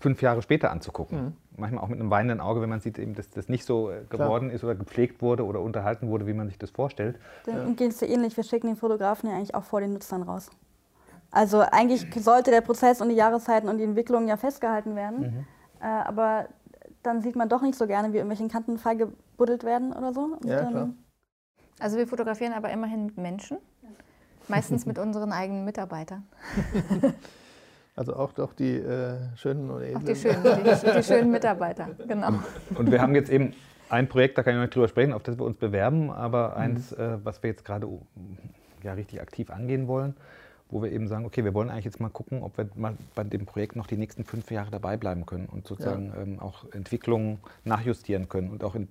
fünf Jahre später anzugucken. Mhm. Manchmal auch mit einem weinenden Auge, wenn man sieht, eben, dass das nicht so äh, geworden Klar. ist oder gepflegt wurde oder unterhalten wurde, wie man sich das vorstellt. Dann geht es dir ähnlich. Wir schicken den Fotografen ja eigentlich auch vor den Nutzern raus. Also eigentlich sollte der Prozess und die Jahreszeiten und die Entwicklung ja festgehalten werden. Mhm. Äh, aber dann sieht man doch nicht so gerne, wie irgendwelche Kanten gebuddelt werden oder so. Und ja, klar. Also wir fotografieren aber immerhin Menschen. Meistens mit unseren eigenen Mitarbeitern. Also auch doch die äh, schönen und edlen. Auch die schönen, die, die schönen Mitarbeiter, genau. Und, wir haben jetzt eben ein Projekt, da kann ich noch nicht drüber sprechen, auf das wir uns bewerben, aber mhm. eins, äh, was wir jetzt gerade ja, richtig aktiv angehen wollen, wo wir eben sagen, okay, wir wollen eigentlich jetzt mal gucken, ob wir mal bei dem Projekt noch die nächsten fünf Jahre dabei bleiben können und sozusagen ja. ähm, auch Entwicklungen nachjustieren können und auch in,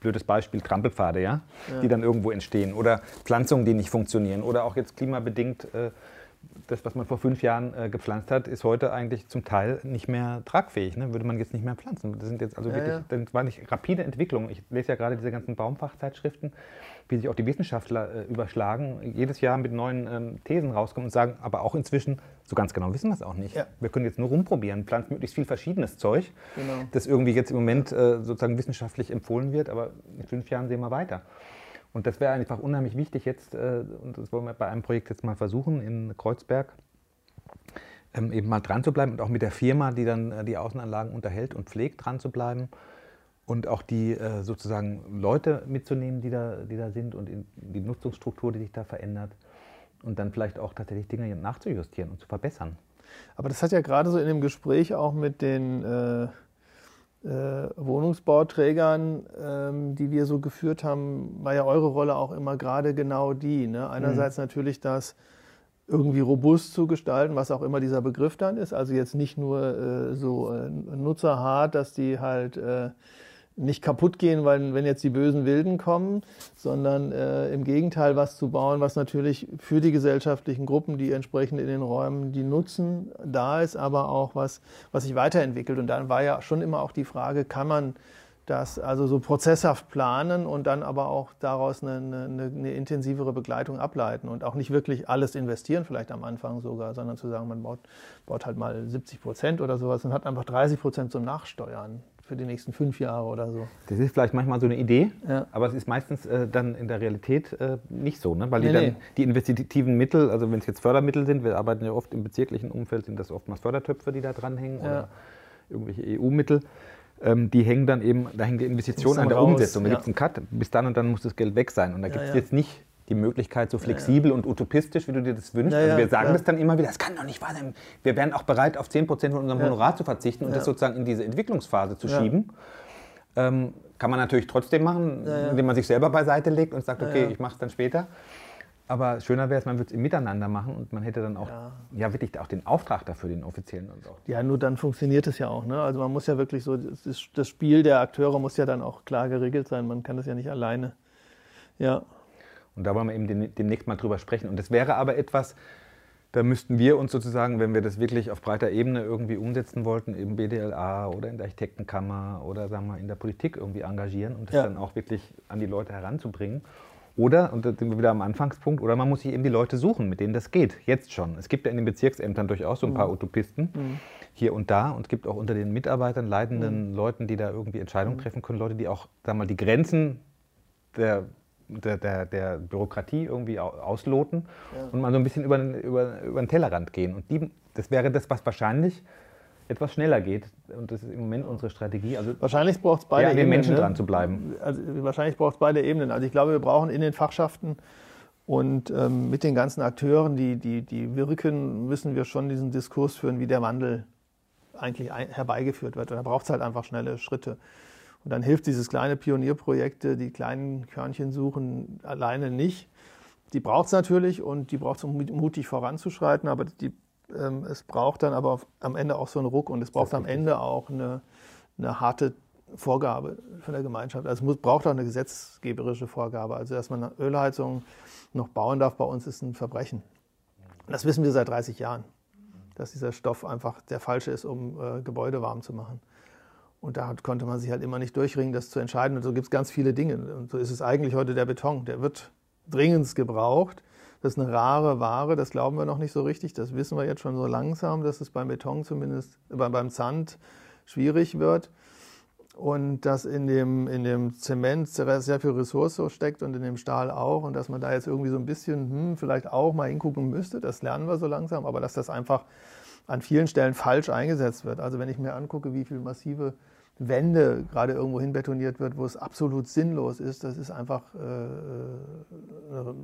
blödes Beispiel, Trampelpfade, ja? ja? die dann irgendwo entstehen oder Pflanzungen, die nicht funktionieren oder auch jetzt klimabedingt äh, das, was man vor fünf Jahren äh, gepflanzt hat, ist heute eigentlich zum Teil nicht mehr tragfähig. Ne? Würde man jetzt nicht mehr pflanzen. Das sind jetzt also ja, wirklich, das war nicht rapide Entwicklung. Ich lese ja gerade diese ganzen Baumfachzeitschriften, wie sich auch die Wissenschaftler äh, überschlagen, jedes Jahr mit neuen ähm, Thesen rauskommen und sagen, aber auch inzwischen, so ganz genau wissen wir es auch nicht. Ja. Wir können jetzt nur rumprobieren, pflanzen möglichst viel verschiedenes Zeug, genau. das irgendwie jetzt im Moment äh, sozusagen wissenschaftlich empfohlen wird, aber in fünf Jahren sehen wir weiter. Und das wäre einfach unheimlich wichtig jetzt, äh, und das wollen wir bei einem Projekt jetzt mal versuchen in Kreuzberg, ähm, eben mal dran zu bleiben und auch mit der Firma, die dann äh, die Außenanlagen unterhält und pflegt, dran zu bleiben und auch die äh, sozusagen Leute mitzunehmen, die da, die da sind und die Nutzungsstruktur, die sich da verändert und dann vielleicht auch tatsächlich Dinge nachzujustieren und zu verbessern. Aber das hat ja gerade so in dem Gespräch auch mit den äh, Wohnungsbauträgern, ähm, die wir so geführt haben, war ja eure Rolle auch immer gerade genau die. Ne? Einerseits mhm. natürlich das irgendwie robust zu gestalten, was auch immer dieser Begriff dann ist. Also jetzt nicht nur äh, so äh, nutzerhart, dass die halt äh, nicht kaputt gehen, weil wenn jetzt die bösen Wilden kommen, sondern äh, im Gegenteil was zu bauen, was natürlich für die gesellschaftlichen Gruppen, die entsprechend in den Räumen die nutzen, da ist, aber auch was, was sich weiterentwickelt. Und dann war ja schon immer auch die Frage, kann man das also so prozesshaft planen und dann aber auch daraus eine, eine, eine, intensivere Begleitung ableiten und auch nicht wirklich alles investieren, vielleicht am Anfang sogar, sondern zu sagen, man baut, baut halt mal 70 Prozent oder sowas und hat einfach 30 Prozent zum Nachsteuern für die nächsten fünf Jahre oder so. Das ist vielleicht manchmal so eine Idee, ja. aber es ist meistens äh, dann in der Realität äh, nicht so, ne? weil die, nee, dann, nee. die investitiven Mittel, also wenn es jetzt Fördermittel sind, wir arbeiten ja oft im bezirklichen Umfeld, sind das oftmals Fördertöpfe, die da dranhängen ja. oder irgendwelche EU-Mittel. Ähm, die hängen dann eben, da hängt die Investition an der raus. Umsetzung. Da ja. gibt es einen Cut, bis dann und dann muss das Geld weg sein. Und da gibt es jetzt nicht die Möglichkeit, so flexibel ja, ja. und utopistisch, wie du dir das wünschst. Ja, also wir sagen das dann immer wieder, das kann doch nicht wahr sein. Wir wären auch bereit, auf 10% von unserem Honorar zu verzichten und das sozusagen in diese Entwicklungsphase zu schieben. Ähm, kann man natürlich trotzdem machen, indem man sich selber beiseite legt und sagt, okay, ich mache es dann später. Aber schöner wäre es, man würde es im Miteinander machen und man hätte dann auch, ja. ja, wirklich auch den Auftrag dafür, den offiziellen. Und auch. Ja, nur dann funktioniert es ja auch. Ne? Also man muss ja wirklich so, das, das Spiel der Akteure muss ja dann auch klar geregelt sein. Man kann das ja nicht alleine. Ja. Und da wollen wir eben demnächst mal drüber sprechen. Und das wäre aber etwas, da müssten wir uns sozusagen, wenn wir das wirklich auf breiter Ebene irgendwie umsetzen wollten, im BDLA oder in der Architektenkammer oder sagen wir in der Politik irgendwie engagieren und das ja. dann auch wirklich an die Leute heranzubringen. Oder, und da sind wir wieder am Anfangspunkt, oder man muss sich eben die Leute suchen, mit denen das geht, jetzt schon. Es gibt ja in den Bezirksämtern durchaus so ein paar mhm. Utopisten mhm. hier und da und es gibt auch unter den Mitarbeitern, leitenden mhm. Leuten, die da irgendwie Entscheidungen mhm. treffen können, Leute, die auch, sagen wir mal, die Grenzen der der, der, der Bürokratie irgendwie ausloten ja. und mal so ein bisschen über, über, über den Tellerrand gehen. Und die, das wäre das, was wahrscheinlich etwas schneller geht. Und das ist im Moment unsere Strategie. Also wahrscheinlich braucht es beide ja, Ebenen. Menschen ne? dran zu bleiben. Also wahrscheinlich braucht es beide Ebenen. Also ich glaube, wir brauchen in den Fachschaften und ähm, mit den ganzen Akteuren, die, die, die wirken, müssen wir schon diesen Diskurs führen, wie der Wandel eigentlich herbeigeführt wird. Und da braucht es halt einfach schnelle Schritte. Und dann hilft dieses kleine Pionierprojekte, die kleinen Körnchen suchen, alleine nicht. Die braucht es natürlich und die braucht es, um mutig voranzuschreiten, aber die, ähm, es braucht dann aber am Ende auch so einen Ruck und es braucht am Ende auch eine, eine harte Vorgabe von der Gemeinschaft. Also es muss, braucht auch eine gesetzgeberische Vorgabe. Also dass man eine Ölheizung noch bauen darf bei uns, ist ein Verbrechen. Das wissen wir seit 30 Jahren, dass dieser Stoff einfach der falsche ist, um äh, Gebäude warm zu machen. Und da konnte man sich halt immer nicht durchringen, das zu entscheiden. Und so gibt es ganz viele Dinge. Und so ist es eigentlich heute der Beton. Der wird dringend gebraucht. Das ist eine rare Ware, das glauben wir noch nicht so richtig. Das wissen wir jetzt schon so langsam, dass es beim Beton zumindest, äh, beim Sand schwierig wird. Und dass in dem, in dem Zement sehr, viel Ressource steckt und in dem Stahl auch. Und dass man da jetzt irgendwie so ein bisschen hm, vielleicht auch mal hingucken müsste, das lernen wir so langsam. Aber dass das einfach an vielen Stellen falsch eingesetzt wird. Also wenn ich mir angucke, wie viel massive Wände gerade irgendwo hin betoniert wird, wo es absolut sinnlos ist, das ist einfach äh,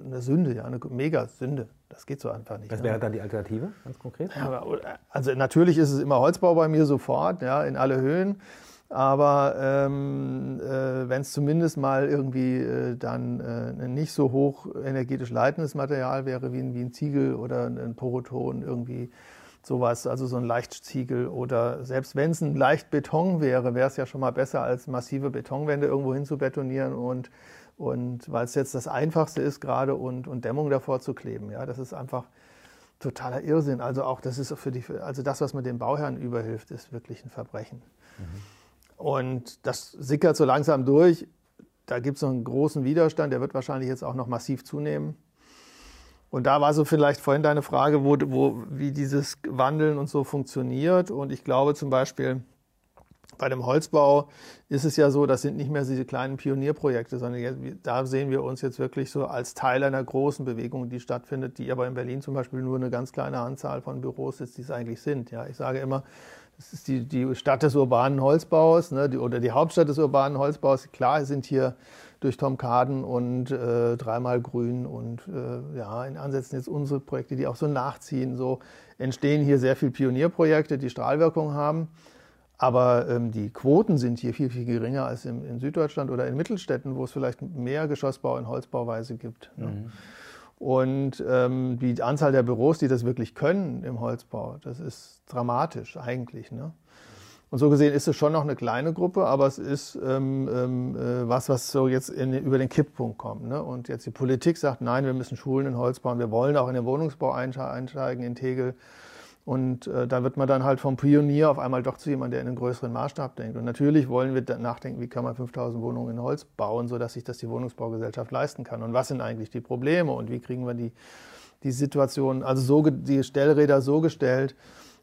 eine Sünde, ja, eine Mega-Sünde. Das geht so einfach nicht. Was wäre dann die Alternative, ganz konkret? Ja, also natürlich ist es immer Holzbau bei mir sofort, ja, in alle Höhen. Aber ähm, äh, wenn es zumindest mal irgendwie äh, dann äh, ein nicht so hoch energetisch leitendes Material wäre wie ein, wie ein Ziegel oder ein Poroton irgendwie sowas, also so ein Leichtziegel oder selbst wenn es ein Leichtbeton wäre, wäre es ja schon mal besser, als massive Betonwände irgendwo hin zu betonieren und, und weil es jetzt das Einfachste ist gerade und, und Dämmung davor zu kleben. Ja, das ist einfach totaler Irrsinn. Also auch das ist für die, also das, was man dem Bauherrn überhilft, ist wirklich ein Verbrechen. Mhm. Und das sickert so langsam durch. Da gibt es noch einen großen Widerstand, der wird wahrscheinlich jetzt auch noch massiv zunehmen. Und da war so vielleicht vorhin deine Frage, wo, wo, wie dieses Wandeln und so funktioniert. Und ich glaube zum Beispiel, Bei dem Holzbau ist es ja so, das sind nicht mehr diese kleinen Pionierprojekte, sondern jetzt, da sehen wir uns jetzt wirklich so als Teil einer großen Bewegung, die stattfindet, die aber in Berlin zum Beispiel nur eine ganz kleine Anzahl von Büros ist, die es eigentlich sind. Ja, ich sage immer, es ist die, die Stadt des urbanen Holzbaus ne, die, oder die Hauptstadt des urbanen Holzbaus. Klar sind hier durch Tom Kaden und äh, dreimal Grün und äh, ja, in Ansätzen jetzt unsere Projekte, die auch so nachziehen. So entstehen hier sehr viele Pionierprojekte, die Strahlwirkung haben. Aber ähm, die Quoten sind hier viel, viel geringer als im, in Süddeutschland oder in Mittelstädten, wo es vielleicht mehr Geschossbau in Holzbauweise gibt. Ne? Mhm. Und ähm, die Anzahl der Büros, die das wirklich können im Holzbau, das ist dramatisch eigentlich. Ne? Und so gesehen ist es schon noch eine kleine Gruppe, aber es ist ähm, ähm, äh, was, was so jetzt in, über den Kipppunkt kommt. Ne? Und jetzt die Politik sagt, nein, wir müssen Schulen in Holz bauen, wir wollen auch in den Wohnungsbau einsteigen in Tegel. Und äh, da wird man dann halt vom Pionier auf einmal doch zu jemandem, der in einen größeren Maßstab denkt. Und natürlich wollen wir nachdenken, wie kann man 5000 Wohnungen in Holz bauen, sodass sich das die Wohnungsbaugesellschaft leisten kann. Und was sind eigentlich die Probleme und wie kriegen wir die, die Situation, also so, die Stellräder so gestellt.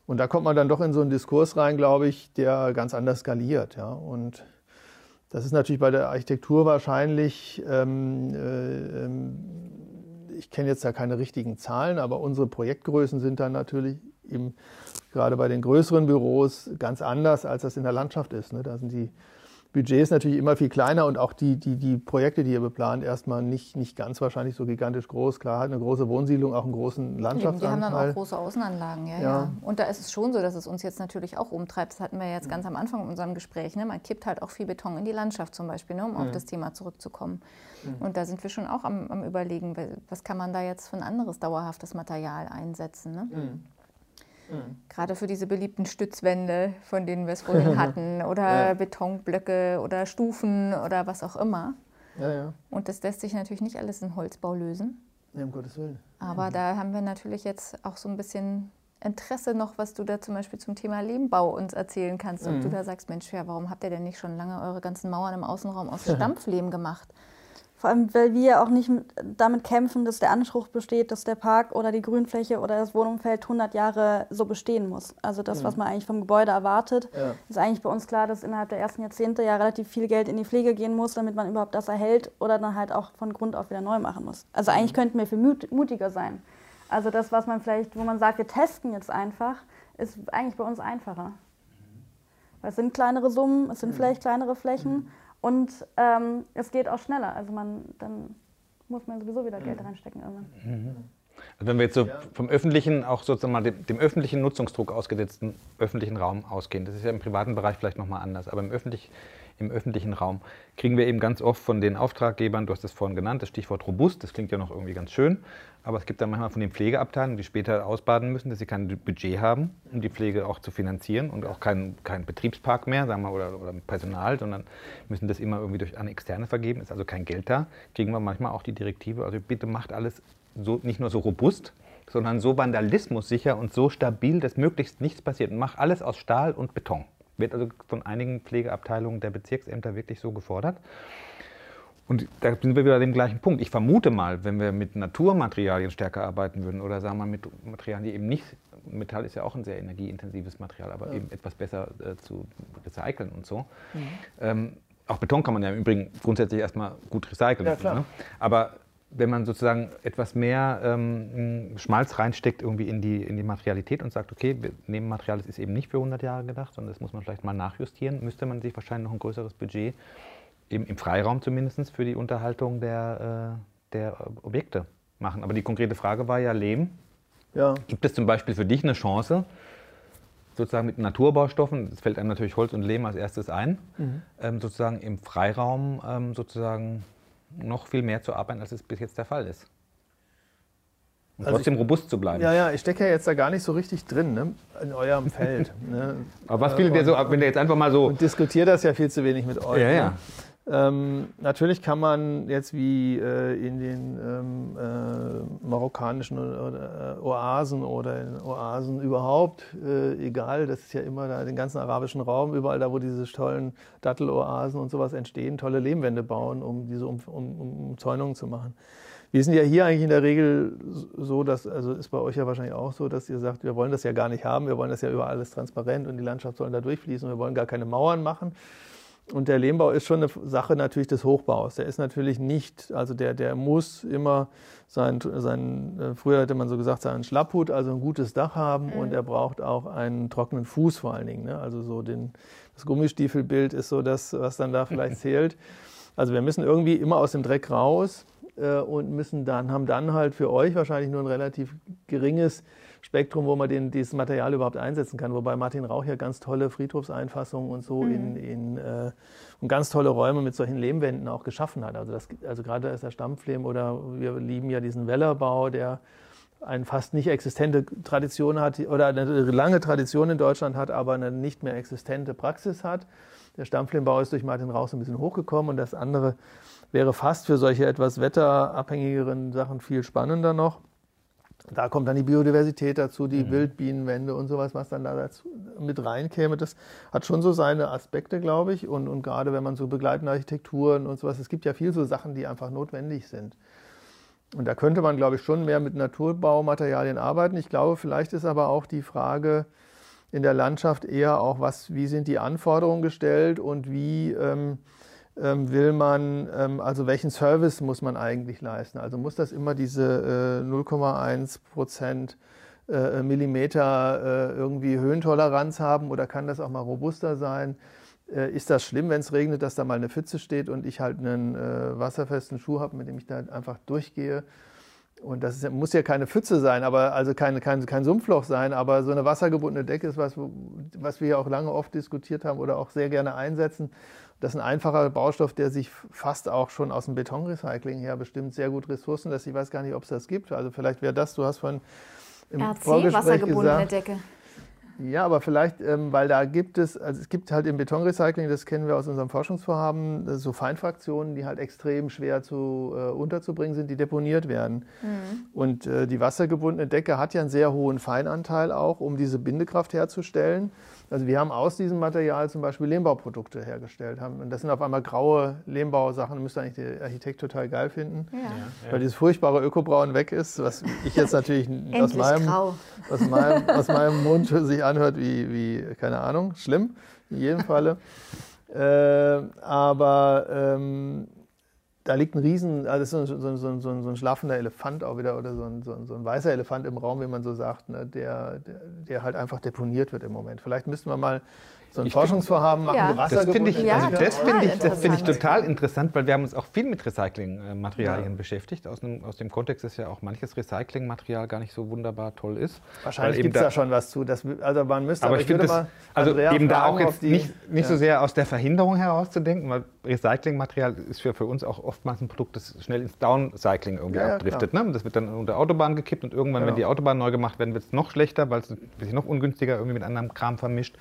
Und da kommt man dann doch in so einen Diskurs rein, glaube ich, der ganz anders skaliert. Ja? Und das ist natürlich bei der Architektur wahrscheinlich, ähm, äh, ähm, ich kenne jetzt da keine richtigen Zahlen, aber unsere Projektgrößen sind dann natürlich eben gerade bei den größeren Büros ganz anders, als das in der Landschaft ist. Ne? Da sind die Budgets natürlich immer viel kleiner und auch die, die, die Projekte, die ihr beplant, erstmal nicht, nicht ganz wahrscheinlich so gigantisch groß. Klar, hat eine große Wohnsiedlung, auch einen großen Landschaftsanteil. Die haben dann auch große Außenanlagen, ja, ja, ja. Und da ist es schon so, dass es uns jetzt natürlich auch umtreibt. Das hatten wir jetzt ganz am Anfang in unserem Gespräch. Ne? Man kippt halt auch viel Beton in die Landschaft zum Beispiel, ne? um mhm. auf das Thema zurückzukommen. Mhm. Und da sind wir schon auch am, am, Überlegen, was kann man da jetzt für ein anderes dauerhaftes Material einsetzen. Ne? Mhm. Mhm. Gerade für diese beliebten Stützwände, von denen wir es vorhin hatten, oder ja. Betonblöcke oder Stufen oder was auch immer. Ja, ja. Und das lässt sich natürlich nicht alles in Holzbau lösen. Ja, um Gottes Willen. Aber mhm. da haben wir natürlich jetzt auch so ein bisschen Interesse noch, was du da zum Beispiel zum Thema Lehmbau uns erzählen kannst. Ob mhm. du da sagst, Mensch, ja, warum habt ihr denn nicht schon lange eure ganzen Mauern im Außenraum aus Stampflehm gemacht? Vor allem, weil wir auch nicht damit kämpfen, dass der Anspruch besteht, dass der Park oder die Grünfläche oder das Wohnumfeld 100 Jahre so bestehen muss. Also das, mhm. was man eigentlich vom Gebäude erwartet, ja. ist eigentlich bei uns klar, dass innerhalb der ersten Jahrzehnte ja relativ viel Geld in die Pflege gehen muss, damit man überhaupt das erhält oder dann halt auch von Grund auf wieder neu machen muss. Also eigentlich mhm. könnten wir viel mutiger sein. Also das, was man vielleicht, wo man sagt, wir testen jetzt einfach, ist eigentlich bei uns einfacher. Weil es sind kleinere Summen, es sind mhm. vielleicht kleinere Flächen mhm. Und ähm, es geht auch schneller. Also man, dann muss man sowieso wieder Geld mhm. reinstecken irgendwann. Mhm. Also wenn wir jetzt so vom öffentlichen, auch sozusagen mal dem, dem, öffentlichen Nutzungsdruck ausgesetzten öffentlichen Raum ausgehen, das ist ja im privaten Bereich vielleicht nochmal anders, aber im, öffentlich, im öffentlichen Raum kriegen wir eben ganz oft von den Auftraggebern, du hast das vorhin genannt, das Stichwort robust, das klingt ja noch irgendwie ganz schön, aber es gibt dann manchmal von den Pflegeabteilungen, die später ausbaden müssen, dass sie kein Budget haben, um die Pflege auch zu finanzieren und auch keinen kein Betriebspark mehr, sagen wir, oder, oder Personal, sondern müssen das immer irgendwie durch an Externe vergeben, ist also kein Geld da, kriegen wir manchmal auch die Direktive, also bitte macht alles so, nicht nur so robust, sondern so vandalismussicher und so stabil, dass möglichst nichts passiert. Mach alles aus Stahl und Beton. Wird also von einigen Pflegeabteilungen der Bezirksämter wirklich so gefordert. Und da sind wir wieder an dem gleichen Punkt. Ich vermute mal, wenn wir mit Naturmaterialien stärker arbeiten würden oder sagen wir mal mit Materialien, die eben nicht, Metall ist ja auch ein sehr energieintensives Material, aber ja. eben etwas besser äh, zu recyceln und so. Mhm. Ähm, auch Beton kann man ja im Übrigen grundsätzlich erstmal gut recyceln. Ja, klar. Ne? Aber wenn man sozusagen etwas mehr ähm, Schmalz reinsteckt irgendwie in die, in die Materialität und sagt, okay, wir nehmen Material, das ist eben nicht für 100 Jahre gedacht, sondern das muss man vielleicht mal nachjustieren, müsste man sich wahrscheinlich noch ein größeres Budget im, im Freiraum zumindest für die Unterhaltung der, äh, der Objekte machen. Aber die konkrete Frage war ja Lehm. Ja. Gibt es zum Beispiel für dich eine Chance, sozusagen mit Naturbaustoffen, es fällt einem natürlich Holz und Lehm als erstes ein, mhm. ähm, sozusagen im Freiraum ähm, sozusagen noch viel mehr zu arbeiten, als es bis jetzt der Fall ist? Und also trotzdem ich, robust zu bleiben. Ja, ja, ich stecke ja jetzt da gar nicht so richtig drin, ne? in eurem Feld. ne? Aber was will dir so, wenn der jetzt einfach mal so. Und diskutiert das ja viel zu wenig mit euch. Ja, ja. Ne? Ähm, natürlich kann man jetzt wie äh, in den ähm, äh, marokkanischen äh, Oasen oder in Oasen überhaupt, äh, egal, das ist ja immer da den ganzen arabischen Raum, überall da, wo diese tollen Datteloasen und sowas entstehen, tolle Lehmwände bauen, um diese um, um, um Umzäunungen zu machen. Wir sind ja hier eigentlich in der Regel so, dass, also ist bei euch ja wahrscheinlich auch so, dass ihr sagt, wir wollen das ja gar nicht haben, wir wollen das ja über alles transparent und die Landschaft soll da durchfließen, wir wollen gar keine Mauern machen. Und der Lehmbau ist schon eine Sache natürlich des Hochbaus. Der ist natürlich nicht, also der, der muss immer sein, sein, äh, früher hätte man so gesagt, seinen Schlapphut, also ein gutes Dach haben mhm. und er braucht auch einen trockenen Fuß vor allen Dingen. Ne? Also so den, das Gummistiefelbild ist so das, was dann da vielleicht zählt. Also wir müssen irgendwie immer aus dem Dreck raus äh, und müssen dann, haben dann halt für euch wahrscheinlich nur ein relativ geringes Spektrum, wo man den, dieses Material überhaupt einsetzen kann. Wobei Martin Rauch ja ganz tolle Friedhofseinfassungen und so mhm. in, in äh, und ganz tolle Räume mit solchen Lehmwänden auch geschaffen hat. Also, das, also gerade ist der Stampflehm oder wir lieben ja diesen Wellerbau, der eine fast nicht existente Tradition hat oder eine lange Tradition in Deutschland hat, aber eine nicht mehr existente Praxis hat. Der Stampflehmbau ist durch Martin Rauch so ein bisschen hochgekommen und das andere wäre fast für solche etwas wetterabhängigeren Sachen viel spannender noch. Da kommt dann die Biodiversität dazu, die mhm. Wildbienenwände und sowas, was dann da dazu mit reinkäme. Das hat schon so seine Aspekte, glaube ich. Und, und gerade wenn man so begleitende Architekturen und sowas, es gibt ja viel so Sachen, die einfach notwendig sind. Und da könnte man, glaube ich, schon mehr mit Naturbaumaterialien arbeiten. Ich glaube, vielleicht ist aber auch die Frage in der Landschaft eher auch, was, wie sind die Anforderungen gestellt und wie ähm, will man, ähm, also welchen Service muss man eigentlich leisten? Also muss das immer diese äh, 0,1 Prozent äh, Millimeter äh, irgendwie Höhentoleranz haben oder kann das auch mal robuster sein? Äh, ist das schlimm, wenn es regnet, dass da mal eine Pfütze steht und ich halt einen äh, wasserfesten Schuh habe, mit dem ich da einfach durchgehe? Und das ist, muss ja keine Pfütze sein, aber also keine, kein, kein Sumpfloch sein, aber so eine wassergebundene Decke ist was, was wir ja auch lange oft diskutiert haben oder auch sehr gerne einsetzen. Das ist ein einfacher Baustoff, der sich fast auch schon aus dem Betonrecycling her bestimmt sehr gut Ressourcen lässt. Ich weiß gar nicht, ob es das gibt. Also vielleicht wäre das, du hast vorhin im RC, Vorgespräch wassergebundene gesagt, Decke. Ja, aber vielleicht, ähm, weil da gibt es, also es gibt halt im Betonrecycling, das kennen wir aus unserem Forschungsvorhaben, äh, so Feinfraktionen, die halt extrem schwer zu, äh, unterzubringen sind, die deponiert werden. Mhm. Und äh, die wassergebundene Decke hat ja einen sehr hohen Feinanteil auch, um diese Bindekraft herzustellen. Also wir haben aus diesem Material zum Beispiel Lehmbauprodukte hergestellt. Haben, und das sind auf einmal graue Lehmbausachen, müsste eigentlich der Architekt total geil finden. Ja. Ja, Weil dieses furchtbare Ökobrauen weg ist, was ich jetzt natürlich aus meinem, aus, meinem, aus meinem Mund sich anhört wie, wie, keine Ahnung, schlimm, in jedem Falle. äh, aber ähm, da liegt ein Riesen, also so, so, so, so, ein schlafender Elefant auch wieder oder so ein, ein, weißer Elefant im Raum, wie man so sagt, ne, der, der, der, halt einfach deponiert wird im Moment. Vielleicht müssten wir mal so ein ich Forschungsvorhaben machen, ja. Das finde ich, also das find ich, das find ich total interessant, weil wir haben uns auch viel mit Recyclingmaterialien ja. beschäftigt. Aus, einem, aus dem Kontext, dass ja auch manches Recyclingmaterial gar nicht so wunderbar toll ist. Wahrscheinlich gibt es da schon was zu. Das, also man müsste, aber, aber ich, finde das, also Andrea eben da auch jetzt nicht, nicht ja. so sehr aus der Verhinderung herauszudenken, weil Recyclingmaterial ist für, für uns auch oftmals ein Produkt, das schnell ins Downcycling irgendwie ja, abdriftet. Ne? Das wird dann unter Autobahn gekippt und irgendwann, genau. wenn die Autobahn neu gemacht werden, wird es noch schlechter, weil es sich noch ungünstiger irgendwie mit anderem Kram vermischt.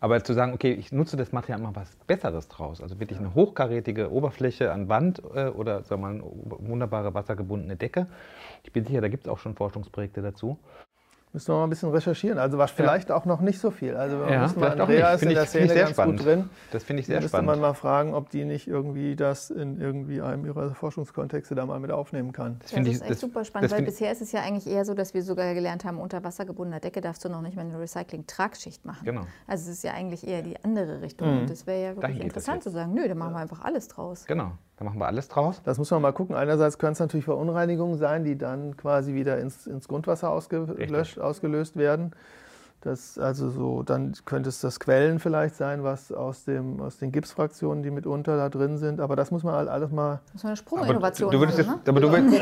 Aber zu sagen, okay, ich nutze das Material mal was Besseres draus, also wirklich eine hochkarätige Oberfläche an Wand äh, oder sagen wir mal, eine wunderbare wassergebundene Decke. Ich bin sicher, da gibt es auch schon Forschungsprojekte dazu. Müssen wir mal ein bisschen recherchieren. Also war vielleicht ja. auch noch nicht so viel. Also ja, müssen wir, Andrea ist in der Szene ganz spannend. gut drin. Das finde ich sehr müsste spannend. Müsste man mal fragen, ob die nicht irgendwie das in irgendwie einem ihrer Forschungskontexte da mal mit aufnehmen kann. Das, das ist echt das, super spannend, weil bisher ist es ja eigentlich eher so, dass wir sogar gelernt haben, unter wassergebundener Decke darfst du noch nicht mal eine Recycling-Tragschicht machen. Genau. Also es ist ja eigentlich eher die andere Richtung. Mhm. Und das wäre ja wirklich interessant zu sagen, nö, da machen wir einfach alles draus. Genau. Da machen wir alles draus. Das muss man mal gucken. Einerseits können es natürlich Verunreinigungen sein, die dann quasi wieder ins, ins Grundwasser ausgelöscht, ausgelöst werden. Das also so, dann könnte es das Quellen vielleicht sein, was aus, dem, aus den Gipsfraktionen, die mitunter da drin sind. Aber das muss man halt alles mal. Das ist eine Sprunginnovation. Aber du würdest, jetzt, ne? aber, du würdest,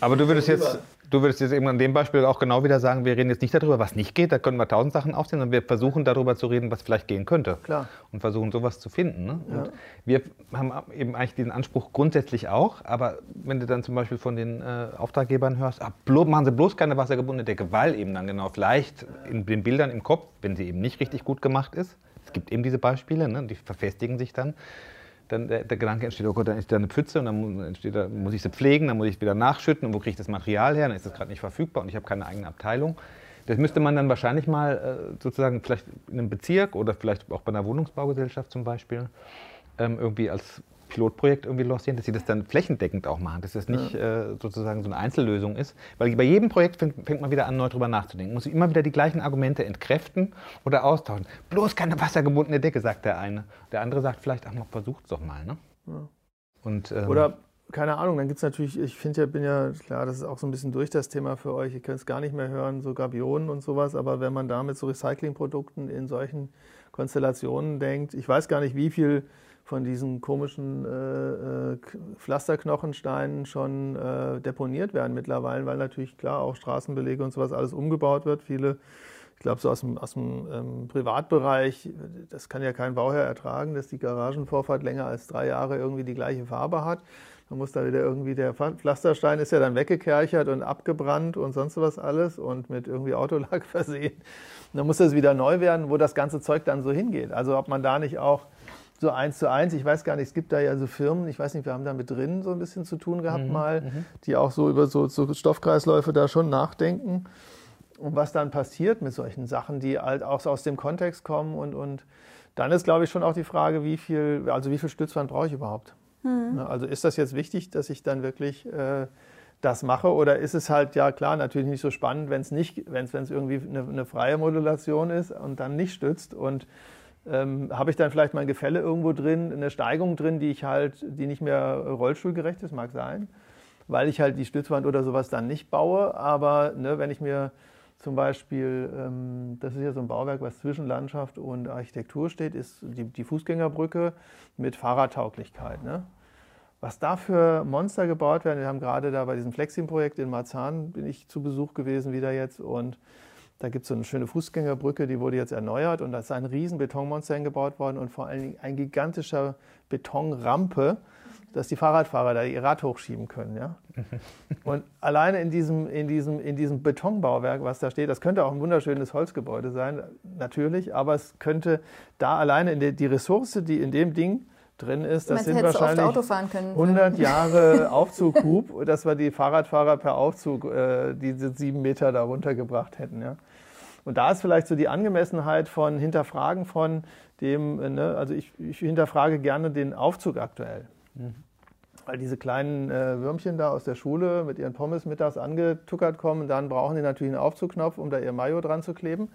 aber du würdest jetzt Du würdest jetzt eben an dem Beispiel auch genau wieder sagen, wir reden jetzt nicht darüber, was nicht geht, da können wir tausend Sachen aufzählen, sondern wir versuchen darüber zu reden, was vielleicht gehen könnte. Klar. Und versuchen sowas zu finden. Ne? Ja. Und wir haben eben eigentlich diesen Anspruch grundsätzlich auch, aber wenn du dann zum Beispiel von den äh, Auftraggebern hörst, ah, machen Sie bloß keine wassergebundene Decke, weil eben dann genau vielleicht in den Bildern im Kopf, wenn sie eben nicht richtig gut gemacht ist, es gibt eben diese Beispiele, ne, die verfestigen sich dann, dann der, der, Gedanke entsteht, oh Gott, dann ist da eine Pfütze und dann entsteht da, muss ich sie pflegen, dann muss ich wieder nachschütten und wo kriege ich das Material her, dann ist das gerade nicht verfügbar und ich habe keine eigene Abteilung. Das müsste man dann wahrscheinlich mal äh, sozusagen vielleicht in einem Bezirk oder vielleicht auch bei einer Wohnungsbaugesellschaft zum Beispiel ähm, irgendwie als Pilotprojekt irgendwie lancieren, dass sie das dann flächendeckend auch machen, dass das nicht ja. äh, sozusagen so eine Einzellösung ist. Weil bei jedem Projekt fängt, fängt man wieder an, neu drüber nachzudenken. Muss immer wieder die gleichen Argumente entkräften oder austauschen. Bloß keine wassergebundene Decke, sagt der eine. Der andere sagt vielleicht, ach, es doch mal. Ne? Ja. Und, ähm, oder keine Ahnung, dann gibt es natürlich, ich finde ja, bin ja, klar, das ist auch so ein bisschen durch das Thema für euch, ihr könnt es gar nicht mehr hören, so Gabionen und sowas, aber wenn man da mit so Recyclingprodukten in solchen Konstellationen denkt, ich weiß gar nicht, wie viel von diesen komischen äh, äh, Pflasterknochensteinen schon äh, deponiert werden mittlerweile, weil natürlich klar auch Straßenbelege und sowas alles umgebaut wird. Viele, ich glaube so aus dem, aus dem ähm, Privatbereich, das kann ja kein Bauherr ertragen, dass die Garagenvorfahrt länger als drei Jahre irgendwie die gleiche Farbe hat. Man muss da wieder irgendwie, der Pflasterstein ist ja dann weggekerchert und abgebrannt und sonst was alles und mit irgendwie Autolack versehen. Und dann muss das wieder neu werden, wo das ganze Zeug dann so hingeht. Also ob man da nicht auch so eins zu eins. Ich weiß gar nicht, es gibt da ja so Firmen, ich weiß nicht, wir haben da mit drin so ein bisschen zu tun gehabt mhm, mal, mhm. die auch so über so, so, Stoffkreisläufe da schon nachdenken. Und was dann passiert mit solchen Sachen, die halt auch so aus dem Kontext kommen und, und dann ist, glaube ich, schon auch die Frage, wie viel, also wie viel Stützwand brauche ich überhaupt? Mhm. Also ist das jetzt wichtig, dass ich dann wirklich äh, das mache oder ist es halt, ja klar, natürlich nicht so spannend, wenn es nicht, wenn es irgendwie eine, eine freie Modulation ist und dann nicht stützt und ähm, habe ich dann vielleicht mein Gefälle irgendwo drin, eine Steigung drin, die ich halt, die nicht mehr rollstuhlgerecht ist, mag sein, weil ich halt die Stützwand oder sowas dann nicht baue. Aber ne, wenn ich mir zum Beispiel, ähm, das ist ja so ein Bauwerk, was zwischen Landschaft und Architektur steht, ist die, die Fußgängerbrücke mit Fahrradtauglichkeit. Ne? Was da für Monster gebaut werden, wir haben gerade da bei diesem Flexing-Projekt in Marzahn, bin ich zu Besuch gewesen wieder jetzt und da gibt es so eine schöne Fußgängerbrücke, die wurde jetzt erneuert und da ist ein riesen Betonmonster hingebaut worden und vor allen Dingen ein gigantischer Betonrampe, dass die Fahrradfahrer da ihr Rad hochschieben können. Ja? Und alleine in diesem, in, diesem, in diesem Betonbauwerk, was da steht, das könnte auch ein wunderschönes Holzgebäude sein, natürlich, aber es könnte da alleine in der, die Ressource, die in dem Ding drin ist, das sind wahrscheinlich 100 Jahre Aufzughub, dass wir die Fahrradfahrer per Aufzug äh, diese sieben Meter da runtergebracht hätten. Ja? Und da ist vielleicht so die Angemessenheit von Hinterfragen von dem, äh, ne, also ich, ich, hinterfrage gerne den Aufzug aktuell. Mhm. Weil diese kleinen äh, Würmchen da aus der Schule mit ihren Pommes mittags angetuckert kommen, dann brauchen die natürlich einen Aufzugknopf, um da ihr Mayo dran zu kleben,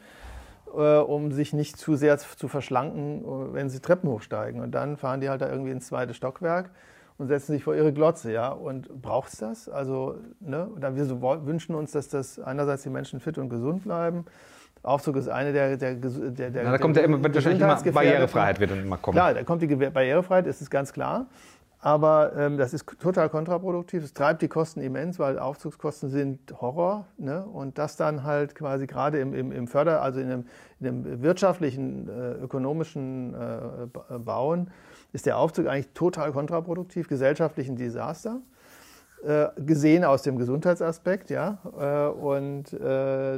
äh, um sich nicht zu sehr zu verschlanken, äh, wenn sie Treppen hochsteigen. Und dann fahren die halt da irgendwie ins zweite Stockwerk und setzen sich vor ihre Glotze, ja. Und braucht es das? Also, ne? wir so wünschen uns, dass das einerseits die Menschen fit und gesund bleiben Aufzug ist eine der. der, der, der Na, da kommt ja immer, wahrscheinlich immer Barrierefreiheit wird immer kommen. Klar, da kommt die Barrierefreiheit, ist es ganz klar. Aber ähm, das ist total kontraproduktiv. Es treibt die Kosten immens, weil Aufzugskosten sind Horror. Ne? Und das dann halt quasi gerade im, im, im Förder-, also in dem, in dem wirtschaftlichen, äh, ökonomischen äh, Bauen, ist der Aufzug eigentlich total kontraproduktiv, gesellschaftlich ein Desaster. Äh, gesehen aus dem Gesundheitsaspekt, ja. Äh, und äh,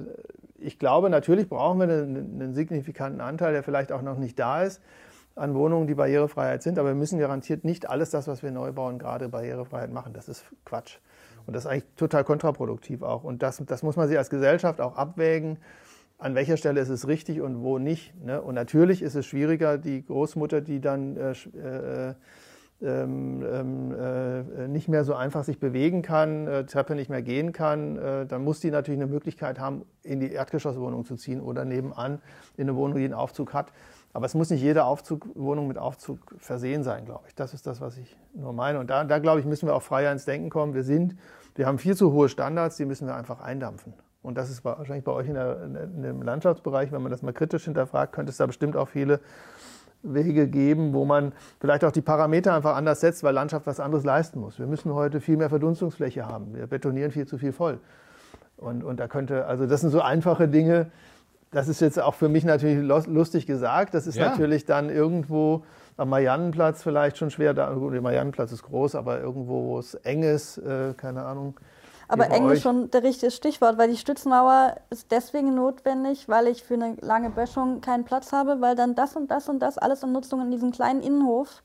ich glaube, natürlich brauchen wir einen, signifikanten Anteil, der vielleicht auch noch nicht da ist, an Wohnungen, die Barrierefreiheit sind. Aber wir müssen garantiert nicht alles das, was wir neu bauen, gerade Barrierefreiheit machen. Das ist Quatsch. Und das ist eigentlich total kontraproduktiv auch. Und das, das muss man sich als Gesellschaft auch abwägen. An welcher Stelle ist es richtig und wo nicht. Ne? Und natürlich ist es schwieriger, die Großmutter, die dann äh, äh, ähm, ähm, äh, nicht mehr so einfach sich bewegen kann, äh, Treppe nicht mehr gehen kann, äh, dann muss die natürlich eine Möglichkeit haben, in die Erdgeschosswohnung zu ziehen oder nebenan in eine Wohnung, die einen Aufzug hat. Aber es muss nicht jede Aufzugwohnung mit Aufzug versehen sein, glaube ich. Das ist das, was ich nur meine. Und da, da glaube ich, müssen wir auch freier ins Denken kommen. Wir sind, wir haben viel zu hohe Standards, die müssen wir einfach eindampfen. Und das ist wahrscheinlich bei euch in, der, in dem Landschaftsbereich, wenn man das mal kritisch hinterfragt, könnte es da bestimmt auch viele Wege geben, wo man vielleicht auch die Parameter einfach anders setzt, weil Landschaft was anderes leisten muss. Wir müssen heute viel mehr Verdunstungsfläche haben. Wir betonieren viel zu viel voll. Und, und da könnte, also das sind so einfache Dinge. Das ist jetzt auch für mich natürlich lustig gesagt. Das ist ja. natürlich dann irgendwo am Mariannenplatz vielleicht schon schwer. Da, der Mariannenplatz ist groß, aber irgendwo, wo es eng ist, äh, keine Ahnung, aber eng ist schon der richtige Stichwort, weil die Stützenmauer ist deswegen notwendig, weil ich für eine lange Böschung keinen Platz habe, weil dann das und das und das alles an Nutzung in diesem kleinen Innenhof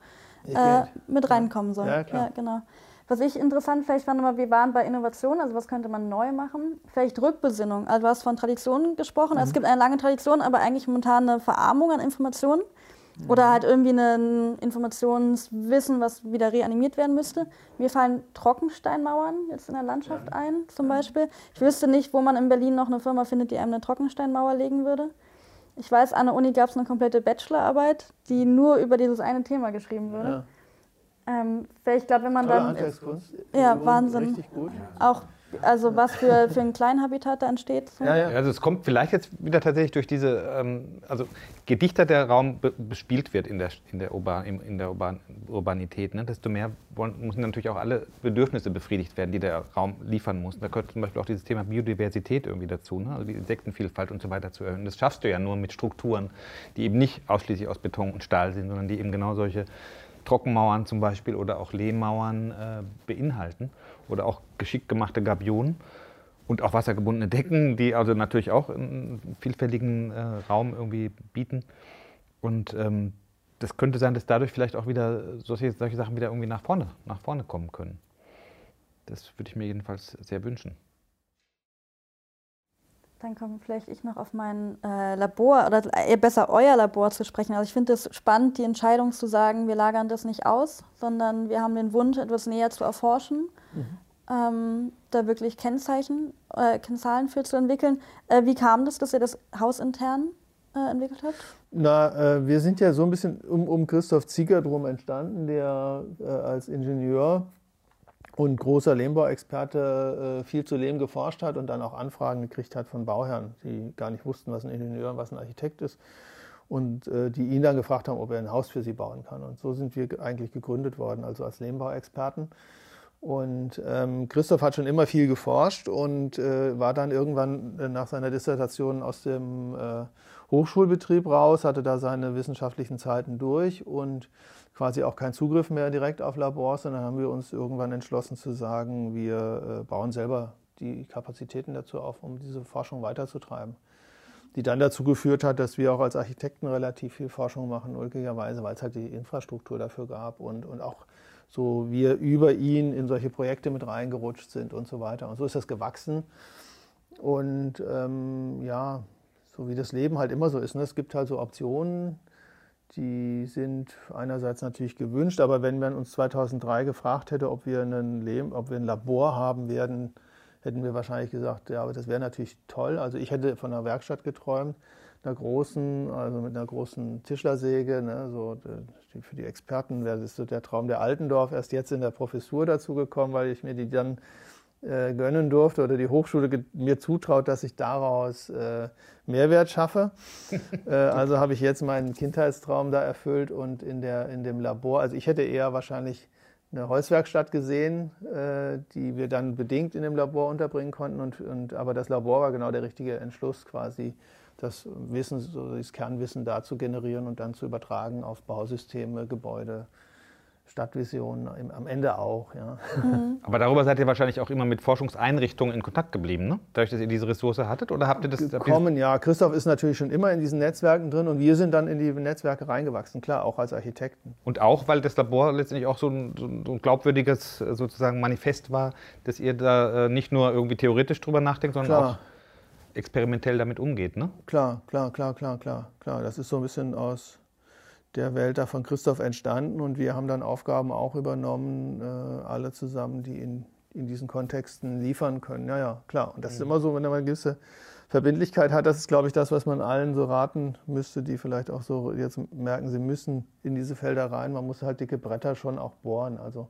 äh, mit reinkommen soll. Ja, klar. Ja, genau. Was ich interessant vielleicht fand, aber wir waren bei Innovation, also was könnte man neu machen? Vielleicht Rückbesinnung. Also du hast von Traditionen gesprochen. Mhm. Es gibt eine lange Tradition, aber eigentlich momentan eine Verarmung an Informationen. Oder halt irgendwie ein Informationswissen, was wieder reanimiert werden müsste. Mir fallen Trockensteinmauern jetzt in der Landschaft ein, zum Beispiel. Ich wüsste nicht, wo man in Berlin noch eine Firma findet, die einem eine Trockensteinmauer legen würde. Ich weiß, an der Uni gab es eine komplette Bachelorarbeit, die nur über dieses eine Thema geschrieben wurde. Ja. Ähm, ich glaube, wenn man Tolle dann Handwerkskunst. Ja, Wahnsinn. Richtig gut. auch, also was für, für ein Kleinhabitat da entsteht. So. Ja, ja. Also es kommt vielleicht jetzt wieder tatsächlich durch diese, ähm, also je dichter der Raum be bespielt wird in der, in der, Urban, in, in der Urban, Urbanität, ne, desto mehr wollen, müssen natürlich auch alle Bedürfnisse befriedigt werden, die der Raum liefern muss. Da gehört zum Beispiel auch dieses Thema Biodiversität irgendwie dazu, ne, also die Insektenvielfalt und so weiter zu erhöhen. Das schaffst du ja nur mit Strukturen, die eben nicht ausschließlich aus Beton und Stahl sind, sondern die eben genau solche Trockenmauern zum Beispiel oder auch Lehmmauern äh, beinhalten oder auch geschickt gemachte Gabionen und auch wassergebundene Decken, die also natürlich auch einen vielfältigen äh, Raum irgendwie bieten. Und ähm, das könnte sein, dass dadurch vielleicht auch wieder solche, solche Sachen wieder irgendwie nach vorne, nach vorne kommen können. Das würde ich mir jedenfalls sehr wünschen. Dann komme vielleicht ich noch auf mein äh, Labor oder eher besser euer Labor zu sprechen. Also ich finde es spannend, die Entscheidung zu sagen, wir lagern das nicht aus, sondern wir haben den Wunsch, etwas näher zu erforschen, ähm, da wirklich Kennzeichen, äh, Kennzahlen für zu entwickeln. Äh, wie kam das, dass ihr das hausintern äh, entwickelt habt? Na, äh, wir sind ja so ein bisschen um, um Christoph Zieger drum entstanden, der äh, als Ingenieur und großer Lehmbauexperte äh, viel zu Lehm geforscht hat und dann auch Anfragen gekriegt hat von Bauherren, die gar nicht wussten, was ein Ingenieur und was ein Architekt ist. Und äh, die ihn dann gefragt haben, ob er ein Haus für sie bauen kann. Und so sind wir ge- eigentlich gegründet worden, also als Lehmbauexperten. Und ähm, Christoph hat schon immer viel geforscht und äh, war dann irgendwann äh, nach seiner Dissertation aus dem äh, Hochschulbetrieb raus, hatte da seine wissenschaftlichen Zeiten durch und quasi auch keinen Zugriff mehr direkt auf Labors, sondern haben wir uns irgendwann entschlossen zu sagen, wir äh, bauen selber die Kapazitäten dazu auf, um diese Forschung weiterzutreiben. Die dann dazu geführt hat, dass wir auch als Architekten relativ viel Forschung machen, ulkigerweise, weil es halt die Infrastruktur dafür gab und, und auch so wir über ihn in solche Projekte mit reingerutscht sind und so weiter. Und so ist das gewachsen. Und ähm, ja, so wie das Leben halt immer so ist. Ne? Es gibt halt so Optionen, die sind einerseits natürlich gewünscht, aber wenn man uns 2003 gefragt hätte, ob wir, einen ob wir ein Labor haben werden, hätten wir wahrscheinlich gesagt, ja, aber das wäre natürlich toll. Also ich hätte von einer Werkstatt geträumt, einer großen, also mit einer großen Tischlersäge, ne, so für die Experten wäre das so der Traum der Altendorf, erst jetzt in der Professur dazu gekommen, weil ich mir die dann äh, gönnen durfte oder die Hochschule mir zutraut, dass ich daraus äh, Mehrwert schaffe. äh, also habe ich jetzt meinen Kindheitstraum da erfüllt und in, der, in dem Labor, also ich hätte eher wahrscheinlich eine Holzwerkstatt gesehen, äh, die wir dann bedingt in dem Labor unterbringen konnten. Und, und, aber das Labor war genau der richtige Entschluss, quasi das Wissen, so das Kernwissen da zu generieren und dann zu übertragen auf Bausysteme, Gebäude, Stadtvisionen, im- am Ende auch. Ja. Aber darüber seid ihr wahrscheinlich auch immer mit Forschungseinrichtungen in Kontakt geblieben, ne? Dadurch, dass ihr diese Ressource hattet? Oder habt ihr das habt ihr- Kommen, ja. Christoph ist natürlich schon immer in diesen Netzwerken drin und wir sind dann in die Netzwerke reingewachsen, klar, auch als Architekten. Und auch, weil das Labor letztendlich auch so ein, so ein glaubwürdiges sozusagen Manifest war, dass ihr da äh, nicht nur irgendwie theoretisch drüber nachdenkt, sondern Klar. auch experimentell damit umgeht, ne? Klar, klar, klar, klar, klar, klar. Das ist so ein bisschen aus der Welt da von Christoph entstanden und wir haben dann Aufgaben auch übernommen, äh, alle zusammen, die in, in diesen Kontexten liefern können. Ja, ja, klar. Und das ist immer so, wenn man eine gewisse Verbindlichkeit hat, das ist, glaube ich, das, was man allen so raten müsste, die vielleicht auch so jetzt merken, sie müssen in diese Felder rein. Man muss halt dicke Bretter schon auch bohren. Also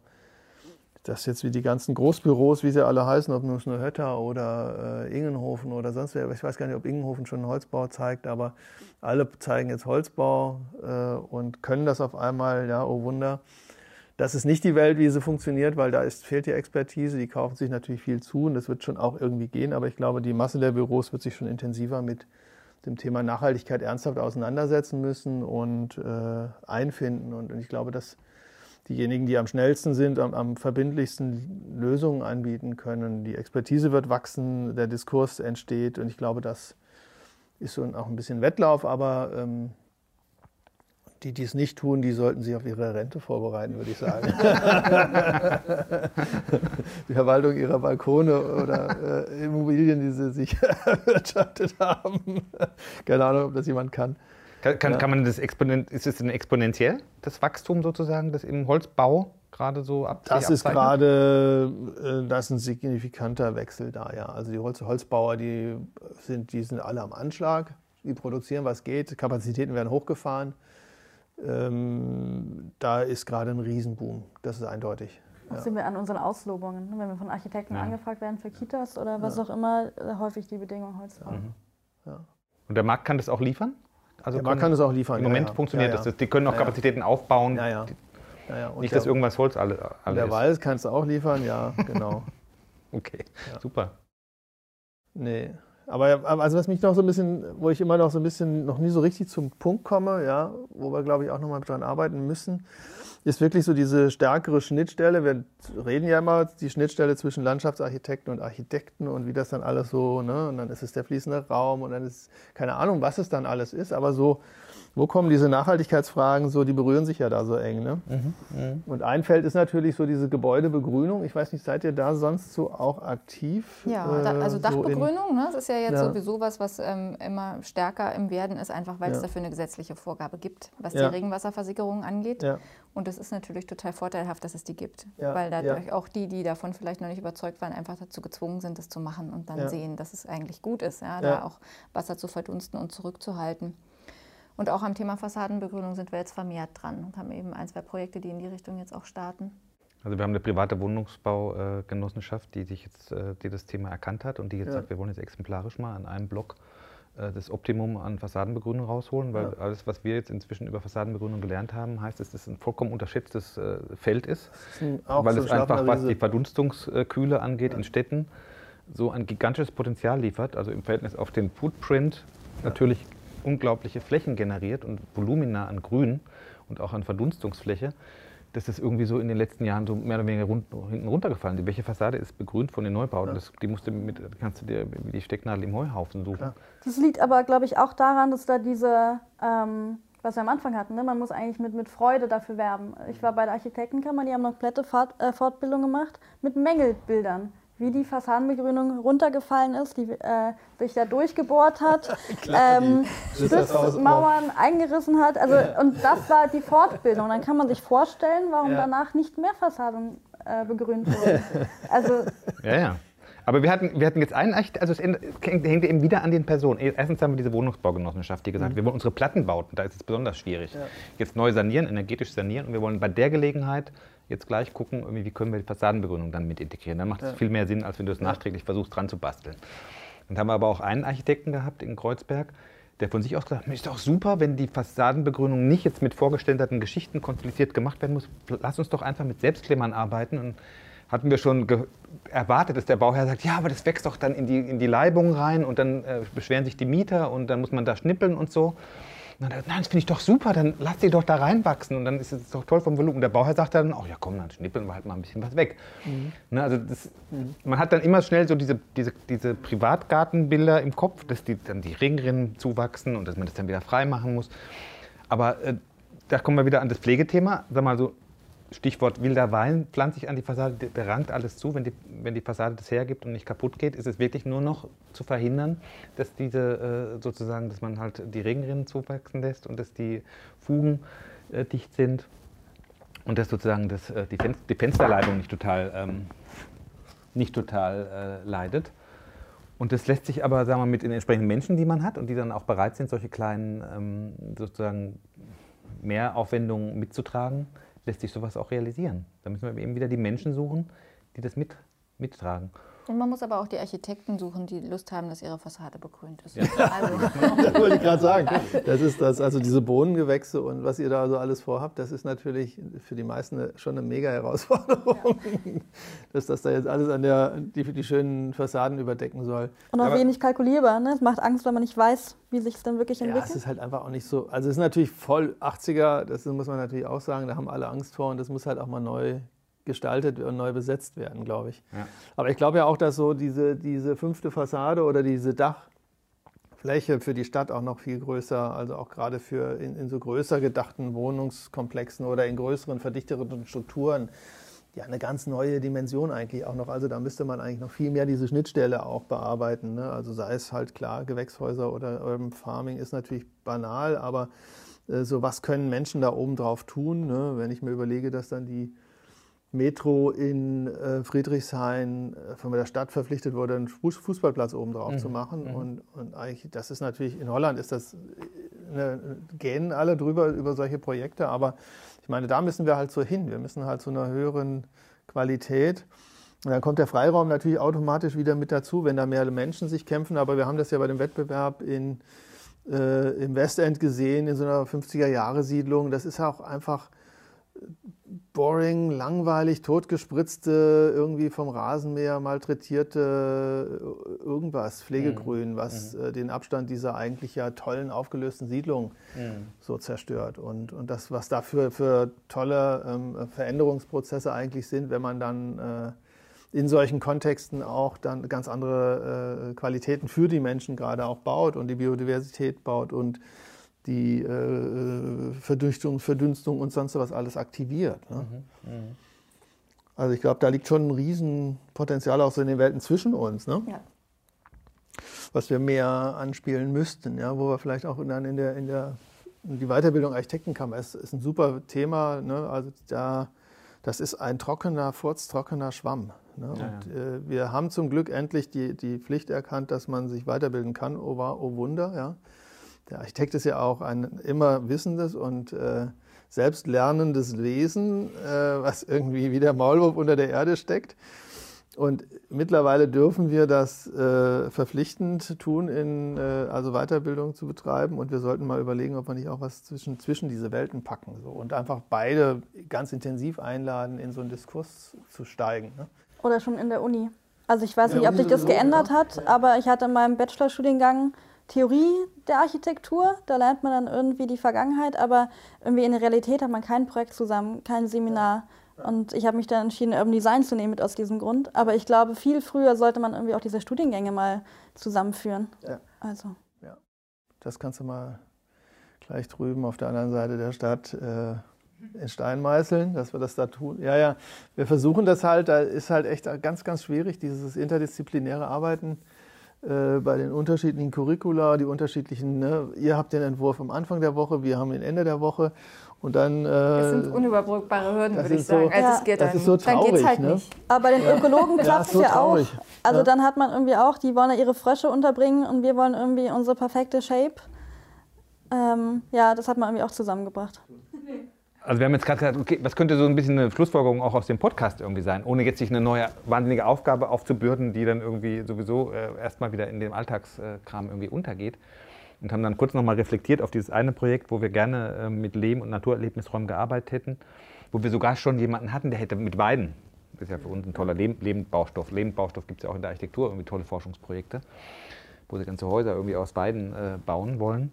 das jetzt wie die ganzen Großbüros, wie sie alle heißen, ob nun Hötter oder äh, Ingenhofen oder sonst wer, ich weiß gar nicht, ob Ingenhofen schon Holzbau zeigt, aber alle zeigen jetzt Holzbau äh, und können das auf einmal, ja, oh Wunder. Das ist nicht die Welt, wie sie funktioniert, weil da ist, fehlt die Expertise, die kaufen sich natürlich viel zu und das wird schon auch irgendwie gehen, aber ich glaube, die Masse der Büros wird sich schon intensiver mit dem Thema Nachhaltigkeit ernsthaft auseinandersetzen müssen und äh, einfinden und, und ich glaube, dass diejenigen, die am schnellsten sind, am, am verbindlichsten Lösungen anbieten können. Die Expertise wird wachsen, der Diskurs entsteht und ich glaube, das ist so auch ein bisschen Wettlauf, aber ähm, die, die es nicht tun, die sollten sich auf ihre Rente vorbereiten, würde ich sagen. die Verwaltung ihrer Balkone oder äh, Immobilien, die sie sich erwirtschaftet haben. Keine Ahnung, ob das jemand kann. Kann, kann, ja. kann man das exponent, ist es denn exponentiell, das Wachstum sozusagen, das im Holzbau gerade so ab? Das ist gerade, äh, das ist ein signifikanter Wechsel da, ja. Also die Holz, Holzbauer, die sind, die sind alle am Anschlag, die produzieren, was geht, Kapazitäten werden hochgefahren. Ähm, da ist gerade ein Riesenboom, das ist eindeutig. Das ja. sehen wir an unseren Auslobungen. Ne? Wenn wir von Architekten ja. angefragt werden für Kitas oder was ja. auch immer, äh, häufig die Bedingungen Holzbau. Mhm. Und der Markt kann das auch liefern? Also ja, man kann es auch liefern. Im Moment funktioniert das. Die können auch Kapazitäten aufbauen. Ja, ja. Ja, ja. Nicht, dass irgendwas Holz alle, alle Der Wald kannst du auch liefern, ja, genau. okay, ja. super. Nee. Aber also was mich noch so ein bisschen, wo ich immer noch so ein bisschen noch nie so richtig zum Punkt komme, ja, wo wir glaube ich auch nochmal dran arbeiten müssen, ist wirklich so diese stärkere Schnittstelle. Wir reden ja immer die Schnittstelle zwischen Landschaftsarchitekten und Architekten und wie das dann alles so, ne, und dann ist es der fließende Raum und dann ist keine Ahnung, was es dann alles ist, aber so wo kommen diese Nachhaltigkeitsfragen so, die berühren sich ja da so eng. Ne? Mhm, mh. Und ein Feld ist natürlich so diese Gebäudebegrünung. Ich weiß nicht, seid ihr da sonst so auch aktiv? Ja, äh, also Dachbegrünung, so ne? das ist ja jetzt ja. sowieso was, was ähm, immer stärker im Werden ist, einfach weil ja. es dafür eine gesetzliche Vorgabe gibt, was ja. die Regenwasserversickerung angeht. Und es ist natürlich total vorteilhaft, dass es die gibt, weil dadurch auch die, die davon vielleicht noch nicht überzeugt waren, einfach dazu gezwungen sind, das zu machen und dann sehen, dass es eigentlich gut ist, ja, da auch Wasser zu verdunsten und zurückzuhalten. Und auch am Thema Fassadenbegrünung sind wir jetzt vermehrt dran und haben eben ein, zwei Projekte, die in die Richtung jetzt auch starten. Also wir haben eine private Wohnungsbaugenossenschaft, die, sich jetzt, äh, die das Thema erkannt hat und die jetzt ja. sagt, wir wollen jetzt exemplarisch mal an einem Block äh, das Optimum an Fassadenbegrünung rausholen, weil ja. alles, was wir jetzt inzwischen über Fassadenbegrünung gelernt haben, heißt, dass das ein vollkommen unterschätztes äh, Feld ist, ist weil es einfach, was die Verdunstungskühle angeht ja. in Städten, so ein gigantisches Potenzial liefert, also im Verhältnis auf den Footprint natürlich unglaubliche Flächen generiert und Volumina an Grün und auch an Verdunstungsfläche, dass das irgendwie so in den letzten Jahren so mehr oder weniger rund, hinten runtergefallen ist. Welche Fassade ist begrünt von den Neubauten? Ja. Das, die musst du mit, kannst du dir wie die Stecknadel im Heuhaufen suchen. Klar. Das liegt aber, glaube ich, auch daran, dass da diese, ähm, was wir am Anfang hatten, ne? man muss eigentlich mit, mit Freude dafür werben. Ich war bei der Architektenkammer, die haben noch komplette Fahrt, äh, Fortbildung gemacht mit Mängelbildern wie die Fassadenbegrünung runtergefallen ist, die äh, sich da durchgebohrt hat, ähm, Stützmauern eingerissen hat. Also, Und das war die Fortbildung. Dann kann man sich vorstellen, warum ja. danach nicht mehr Fassaden äh, begrünt wurden. Also, ja, ja. Aber wir hatten, wir hatten jetzt einen, also es hängt eben wieder an den Personen. Erstens haben wir diese Wohnungsbaugenossenschaft, die gesagt, mhm. wir wollen unsere Plattenbauten, da ist es besonders schwierig, ja. jetzt neu sanieren, energetisch sanieren und wir wollen bei der Gelegenheit jetzt gleich gucken, wie können wir die Fassadenbegrünung dann mit integrieren. Dann macht es ja. viel mehr Sinn, als wenn du es nachträglich versuchst dran zu basteln. Und haben wir aber auch einen Architekten gehabt in Kreuzberg, der von sich aus gesagt hat, ist doch super, wenn die Fassadenbegrünung nicht jetzt mit vorgestellten Geschichten konsolidiert gemacht werden muss. Lass uns doch einfach mit Selbstklemmern arbeiten. Und hatten wir schon erwartet, dass der Bauherr sagt, ja, aber das wächst doch dann in die, in die Leibung rein und dann äh, beschweren sich die Mieter und dann muss man da schnippeln und so. Und dann, nein, das finde ich doch super, dann lass sie doch da reinwachsen und dann ist es doch toll vom Volumen. Und der Bauherr sagt dann, oh ja komm, dann schnippeln wir halt mal ein bisschen was weg. Mhm. Ne, also das, mhm. man hat dann immer schnell so diese, diese, diese Privatgartenbilder im Kopf, dass die, dann die Ringrinnen zuwachsen und dass man das dann wieder frei machen muss. Aber äh, da kommen wir wieder an das Pflegethema. Sag mal so, Stichwort wilder Wein pflanzt sich an die Fassade, der rankt alles zu. Wenn die, wenn die Fassade das hergibt und nicht kaputt geht, ist es wirklich nur noch zu verhindern, dass diese äh, sozusagen, dass man halt die Regenrinnen zuwachsen lässt und dass die Fugen äh, dicht sind und dass sozusagen das, äh, die, Fen die, Fensterleibung nicht total, ähm, nicht total äh, leidet. Und das lässt sich aber, sagen wir, mit den entsprechenden Menschen, die man hat und die dann auch bereit sind, solche kleinen ähm, sozusagen Mehraufwendungen mitzutragen, lässt sich sowas auch realisieren. Da müssen wir eben wieder die Menschen suchen, die das mit, mittragen. Und man muss aber auch die Architekten suchen, die Lust haben, dass ihre Fassade begrünt ist. Ja. Also. das wollte ich gerade sagen. Das ist das, also diese Bohnengewächse und was ihr da so alles vorhabt, das ist natürlich für die meisten schon eine mega Herausforderung, ja. dass das da jetzt alles an der, die, die schönen Fassaden überdecken soll. Und auch aber, wenig kalkulierbar, ne? Es macht Angst, wenn man nicht weiß, wie sich es dann wirklich entwickelt. Ja, es ist halt einfach auch nicht so, also es ist natürlich voll 80er, das muss man natürlich auch sagen, da haben alle Angst vor und das muss halt auch mal neu gestaltet und neu besetzt werden, glaube ich. Ja. Aber ich glaube ja auch, dass so diese, diese fünfte Fassade oder diese Dach, Fläche für die Stadt auch noch viel größer, also auch gerade für in, in so größer gedachten Wohnungskomplexen oder in größeren, verdichteren Strukturen ja eine ganz neue Dimension eigentlich auch noch. Also da müsste man eigentlich noch viel mehr diese Schnittstelle auch bearbeiten. Ne? Also sei es halt klar, Gewächshäuser oder Urban Farming ist natürlich banal, aber äh, so was können Menschen da oben drauf tun? Ne? Wenn ich mir überlege, dass dann die Metro in äh, Friedrichshain äh, von der Stadt verpflichtet wurde, einen Fußballplatz oben drauf mhm. zu machen. Mhm. Und, und, eigentlich, das ist natürlich, in Holland ist das, ne, gähnen alle drüber über solche Projekte, aber ich meine, da müssen wir halt so hin. Wir müssen halt zu einer höheren Qualität. Und dann kommt der Freiraum natürlich automatisch wieder mit dazu, wenn da mehr Menschen sich kämpfen. Aber wir haben das ja bei dem Wettbewerb in, äh, im Westend gesehen, in so einer 50er-Jahre-Siedlung. Das ist auch einfach boring, langweilig, totgespritzte, irgendwie vom Rasenmäher malträtierte äh, irgendwas, Pflegegrün, mhm. was mhm. Äh, den Abstand dieser eigentlich ja tollen, aufgelösten Siedlung mhm. so zerstört. Und, und das, was dafür für tolle ähm, Veränderungsprozesse eigentlich sind, wenn man dann äh, in solchen Kontexten auch dann ganz andere äh, Qualitäten für die Menschen gerade auch baut und die Biodiversität baut und die äh, Verdünstung, Verdünstung und sonst was alles aktiviert. Ne? Mhm, mh. Also ich glaube, da liegt schon ein Riesenpotenzial auch so in den Welten zwischen uns, ne? ja. was wir mehr anspielen müssten, ja? wo wir vielleicht auch dann in der, in der in die Weiterbildung Architektenkammer ist, ist ein super Thema. Ne? Also da, das ist ein trockener, furztrockener Schwamm. Ne? Ja, und äh, wir haben zum Glück endlich die, die Pflicht erkannt, dass man sich weiterbilden kann. Oh, oh Wunder, ja. Der Architekt ist ja auch ein immer wissendes und äh, selbstlernendes Wesen, äh, was irgendwie wie der Maulwurf unter der Erde steckt. Und mittlerweile dürfen wir das äh, verpflichtend tun, in, äh, also Weiterbildung zu betreiben. Und wir sollten mal überlegen, ob wir nicht auch was zwischen, zwischen diese Welten packen. So. Und einfach beide ganz intensiv einladen, in so einen Diskurs zu steigen. Ne? Oder schon in der Uni. Also ich weiß nicht, ob sich das geändert ja. hat, aber ich hatte in meinem Bachelorstudiengang Theorie der Architektur, da lernt man dann irgendwie die Vergangenheit, aber irgendwie in der Realität hat man kein Projekt zusammen, kein Seminar. Und ich habe mich dann entschieden, Urban Design zu nehmen mit aus diesem Grund. Aber ich glaube, viel früher sollte man irgendwie auch diese Studiengänge mal zusammenführen. Ja. Also. Ja. Das kannst du mal gleich drüben auf der anderen Seite der Stadt äh, in Stein meißeln, dass wir das da tun. Ja, ja, wir versuchen das halt, da ist halt echt ganz, ganz schwierig, dieses interdisziplinäre Arbeiten äh, bei den unterschiedlichen Curricula, die unterschiedlichen, ne? ihr habt den Entwurf am Anfang der Woche, wir haben ihn Ende der Woche und dann... Äh, das sind unüberbrückbare Hürden, würde ich sagen. So, also es geht das dann, ist so traurig. Dann geht's halt ne? nicht. Aber bei den Ökologen klappt es ja, so ja auch. Also ja. dann hat man irgendwie auch, die wollen ja ihre Frösche unterbringen und wir wollen irgendwie unsere perfekte Shape. Ähm, ja, das hat man irgendwie auch zusammengebracht. Also wir haben jetzt gerade gesagt, okay, was könnte so ein bisschen eine Schlussfolgerung auch aus dem Podcast irgendwie sein, ohne jetzt sich eine neue wahnsinnige Aufgabe aufzubürden, die dann irgendwie sowieso äh, erstmal wieder in dem Alltagskram irgendwie untergeht. Und haben dann kurz nochmal reflektiert auf dieses eine Projekt, wo wir gerne äh, mit Lehm- und Naturerlebnisräumen gearbeitet hätten, wo wir sogar schon jemanden hatten, der hätte mit Weiden, das ist ja für uns ein toller Lehm Lehmbaustoff, Lehmbaustoff gibt es ja auch in der Architektur, irgendwie tolle Forschungsprojekte, wo sie ganze Häuser irgendwie aus Weiden äh, bauen wollen.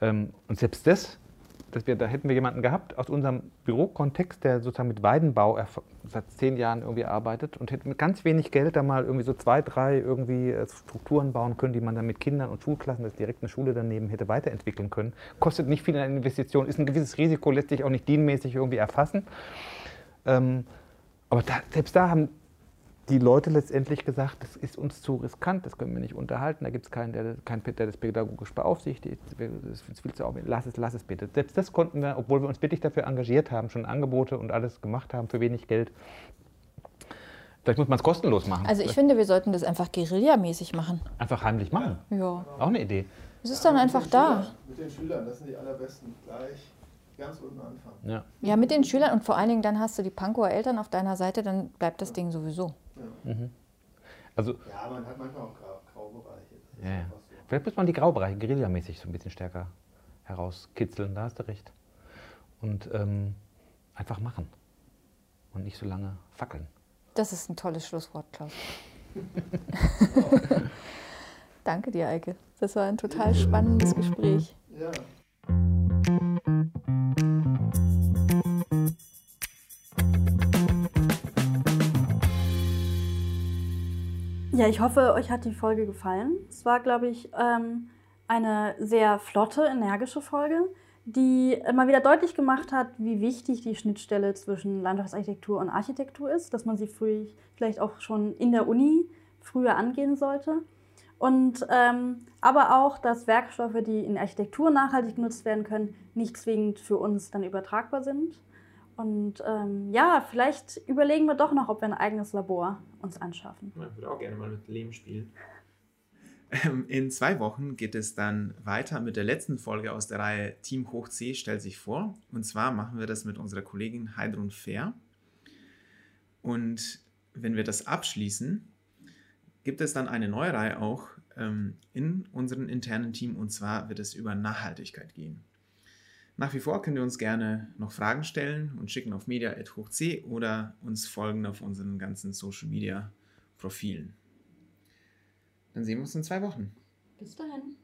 Ähm, und selbst das dass wir, da hätten wir jemanden gehabt aus unserem Bürokontext, der sozusagen mit Weidenbau seit zehn Jahren irgendwie arbeitet und hätte mit ganz wenig Geld da mal irgendwie so zwei, drei irgendwie äh, Strukturen bauen können, die man dann mit Kindern und Schulklassen, das direkt eine Schule daneben hätte weiterentwickeln können. Kostet nicht viel an Investition, ist ein gewisses Risiko, lässt sich auch nicht dienmäßig irgendwie erfassen. Ähm, aber da, selbst da haben die Leute letztendlich gesagt, das ist uns zu riskant, das können wir nicht unterhalten, da gibt es keinen, der, keinen, der das pädagogisch beaufsichtigt, das willst du auch, lass es, lass es bitte. Selbst das konnten wir, obwohl wir uns wirklich dafür engagiert haben, schon Angebote und alles gemacht haben für wenig Geld. Vielleicht muss man es kostenlos machen. Also ich finde, wir sollten das einfach guerillamäßig machen. Einfach heimlich machen? Ja. Auch eine Idee. Es ist dann einfach da. Mit den Schülern, das sind die allerbesten. Gleich ganz unten anfangen. Ja. ja, mit den Schülern und vor allen Dingen dann hast du die Pankower Eltern auf deiner Seite, dann bleibt das Ding sowieso. Ja. Mhm. Also, ja, man hat manchmal auch Grau Graubereiche. Ja, ja. So. Vielleicht muss man die Graubereiche guerillamäßig so ein bisschen stärker herauskitzeln, da hast du recht. Und ähm, einfach machen. Und nicht so lange fackeln. Das ist ein tolles Schlusswort, Klaus. Danke dir, Eike. Das war ein total spannendes Gespräch. Ja. Ja, ich hoffe, euch hat die Folge gefallen. Es war, glaube ich, ähm, eine sehr flotte, energische Folge, die immer wieder deutlich gemacht hat, wie wichtig die Schnittstelle zwischen Landschaftsarchitektur und Architektur ist, dass man sie früh, vielleicht auch schon in der Uni früher angehen sollte. Und ähm, aber auch, dass Werkstoffe, die in Architektur nachhaltig genutzt werden können, nicht zwingend für uns dann übertragbar sind. Und ähm, ja, vielleicht überlegen wir doch noch, ob wir ein eigenes Labor uns anschaffen. Ich würde auch gerne mal mit Lehm spielen. Ähm, in zwei Wochen geht es dann weiter mit der letzten Folge aus der Reihe Team Hoch C stellt sich vor. Und zwar machen wir das mit unserer Kollegin Heidrun Fair. Und wenn wir das abschließen, gibt es dann eine neue Reihe auch ähm, in unserem internen Team und zwar wird es über Nachhaltigkeit gehen. Nach wie vor könnt ihr uns gerne noch Fragen stellen und schicken auf media.hochc oder uns folgen auf unseren ganzen Social Media Profilen. Dann sehen wir uns in zwei Wochen. Bis dahin.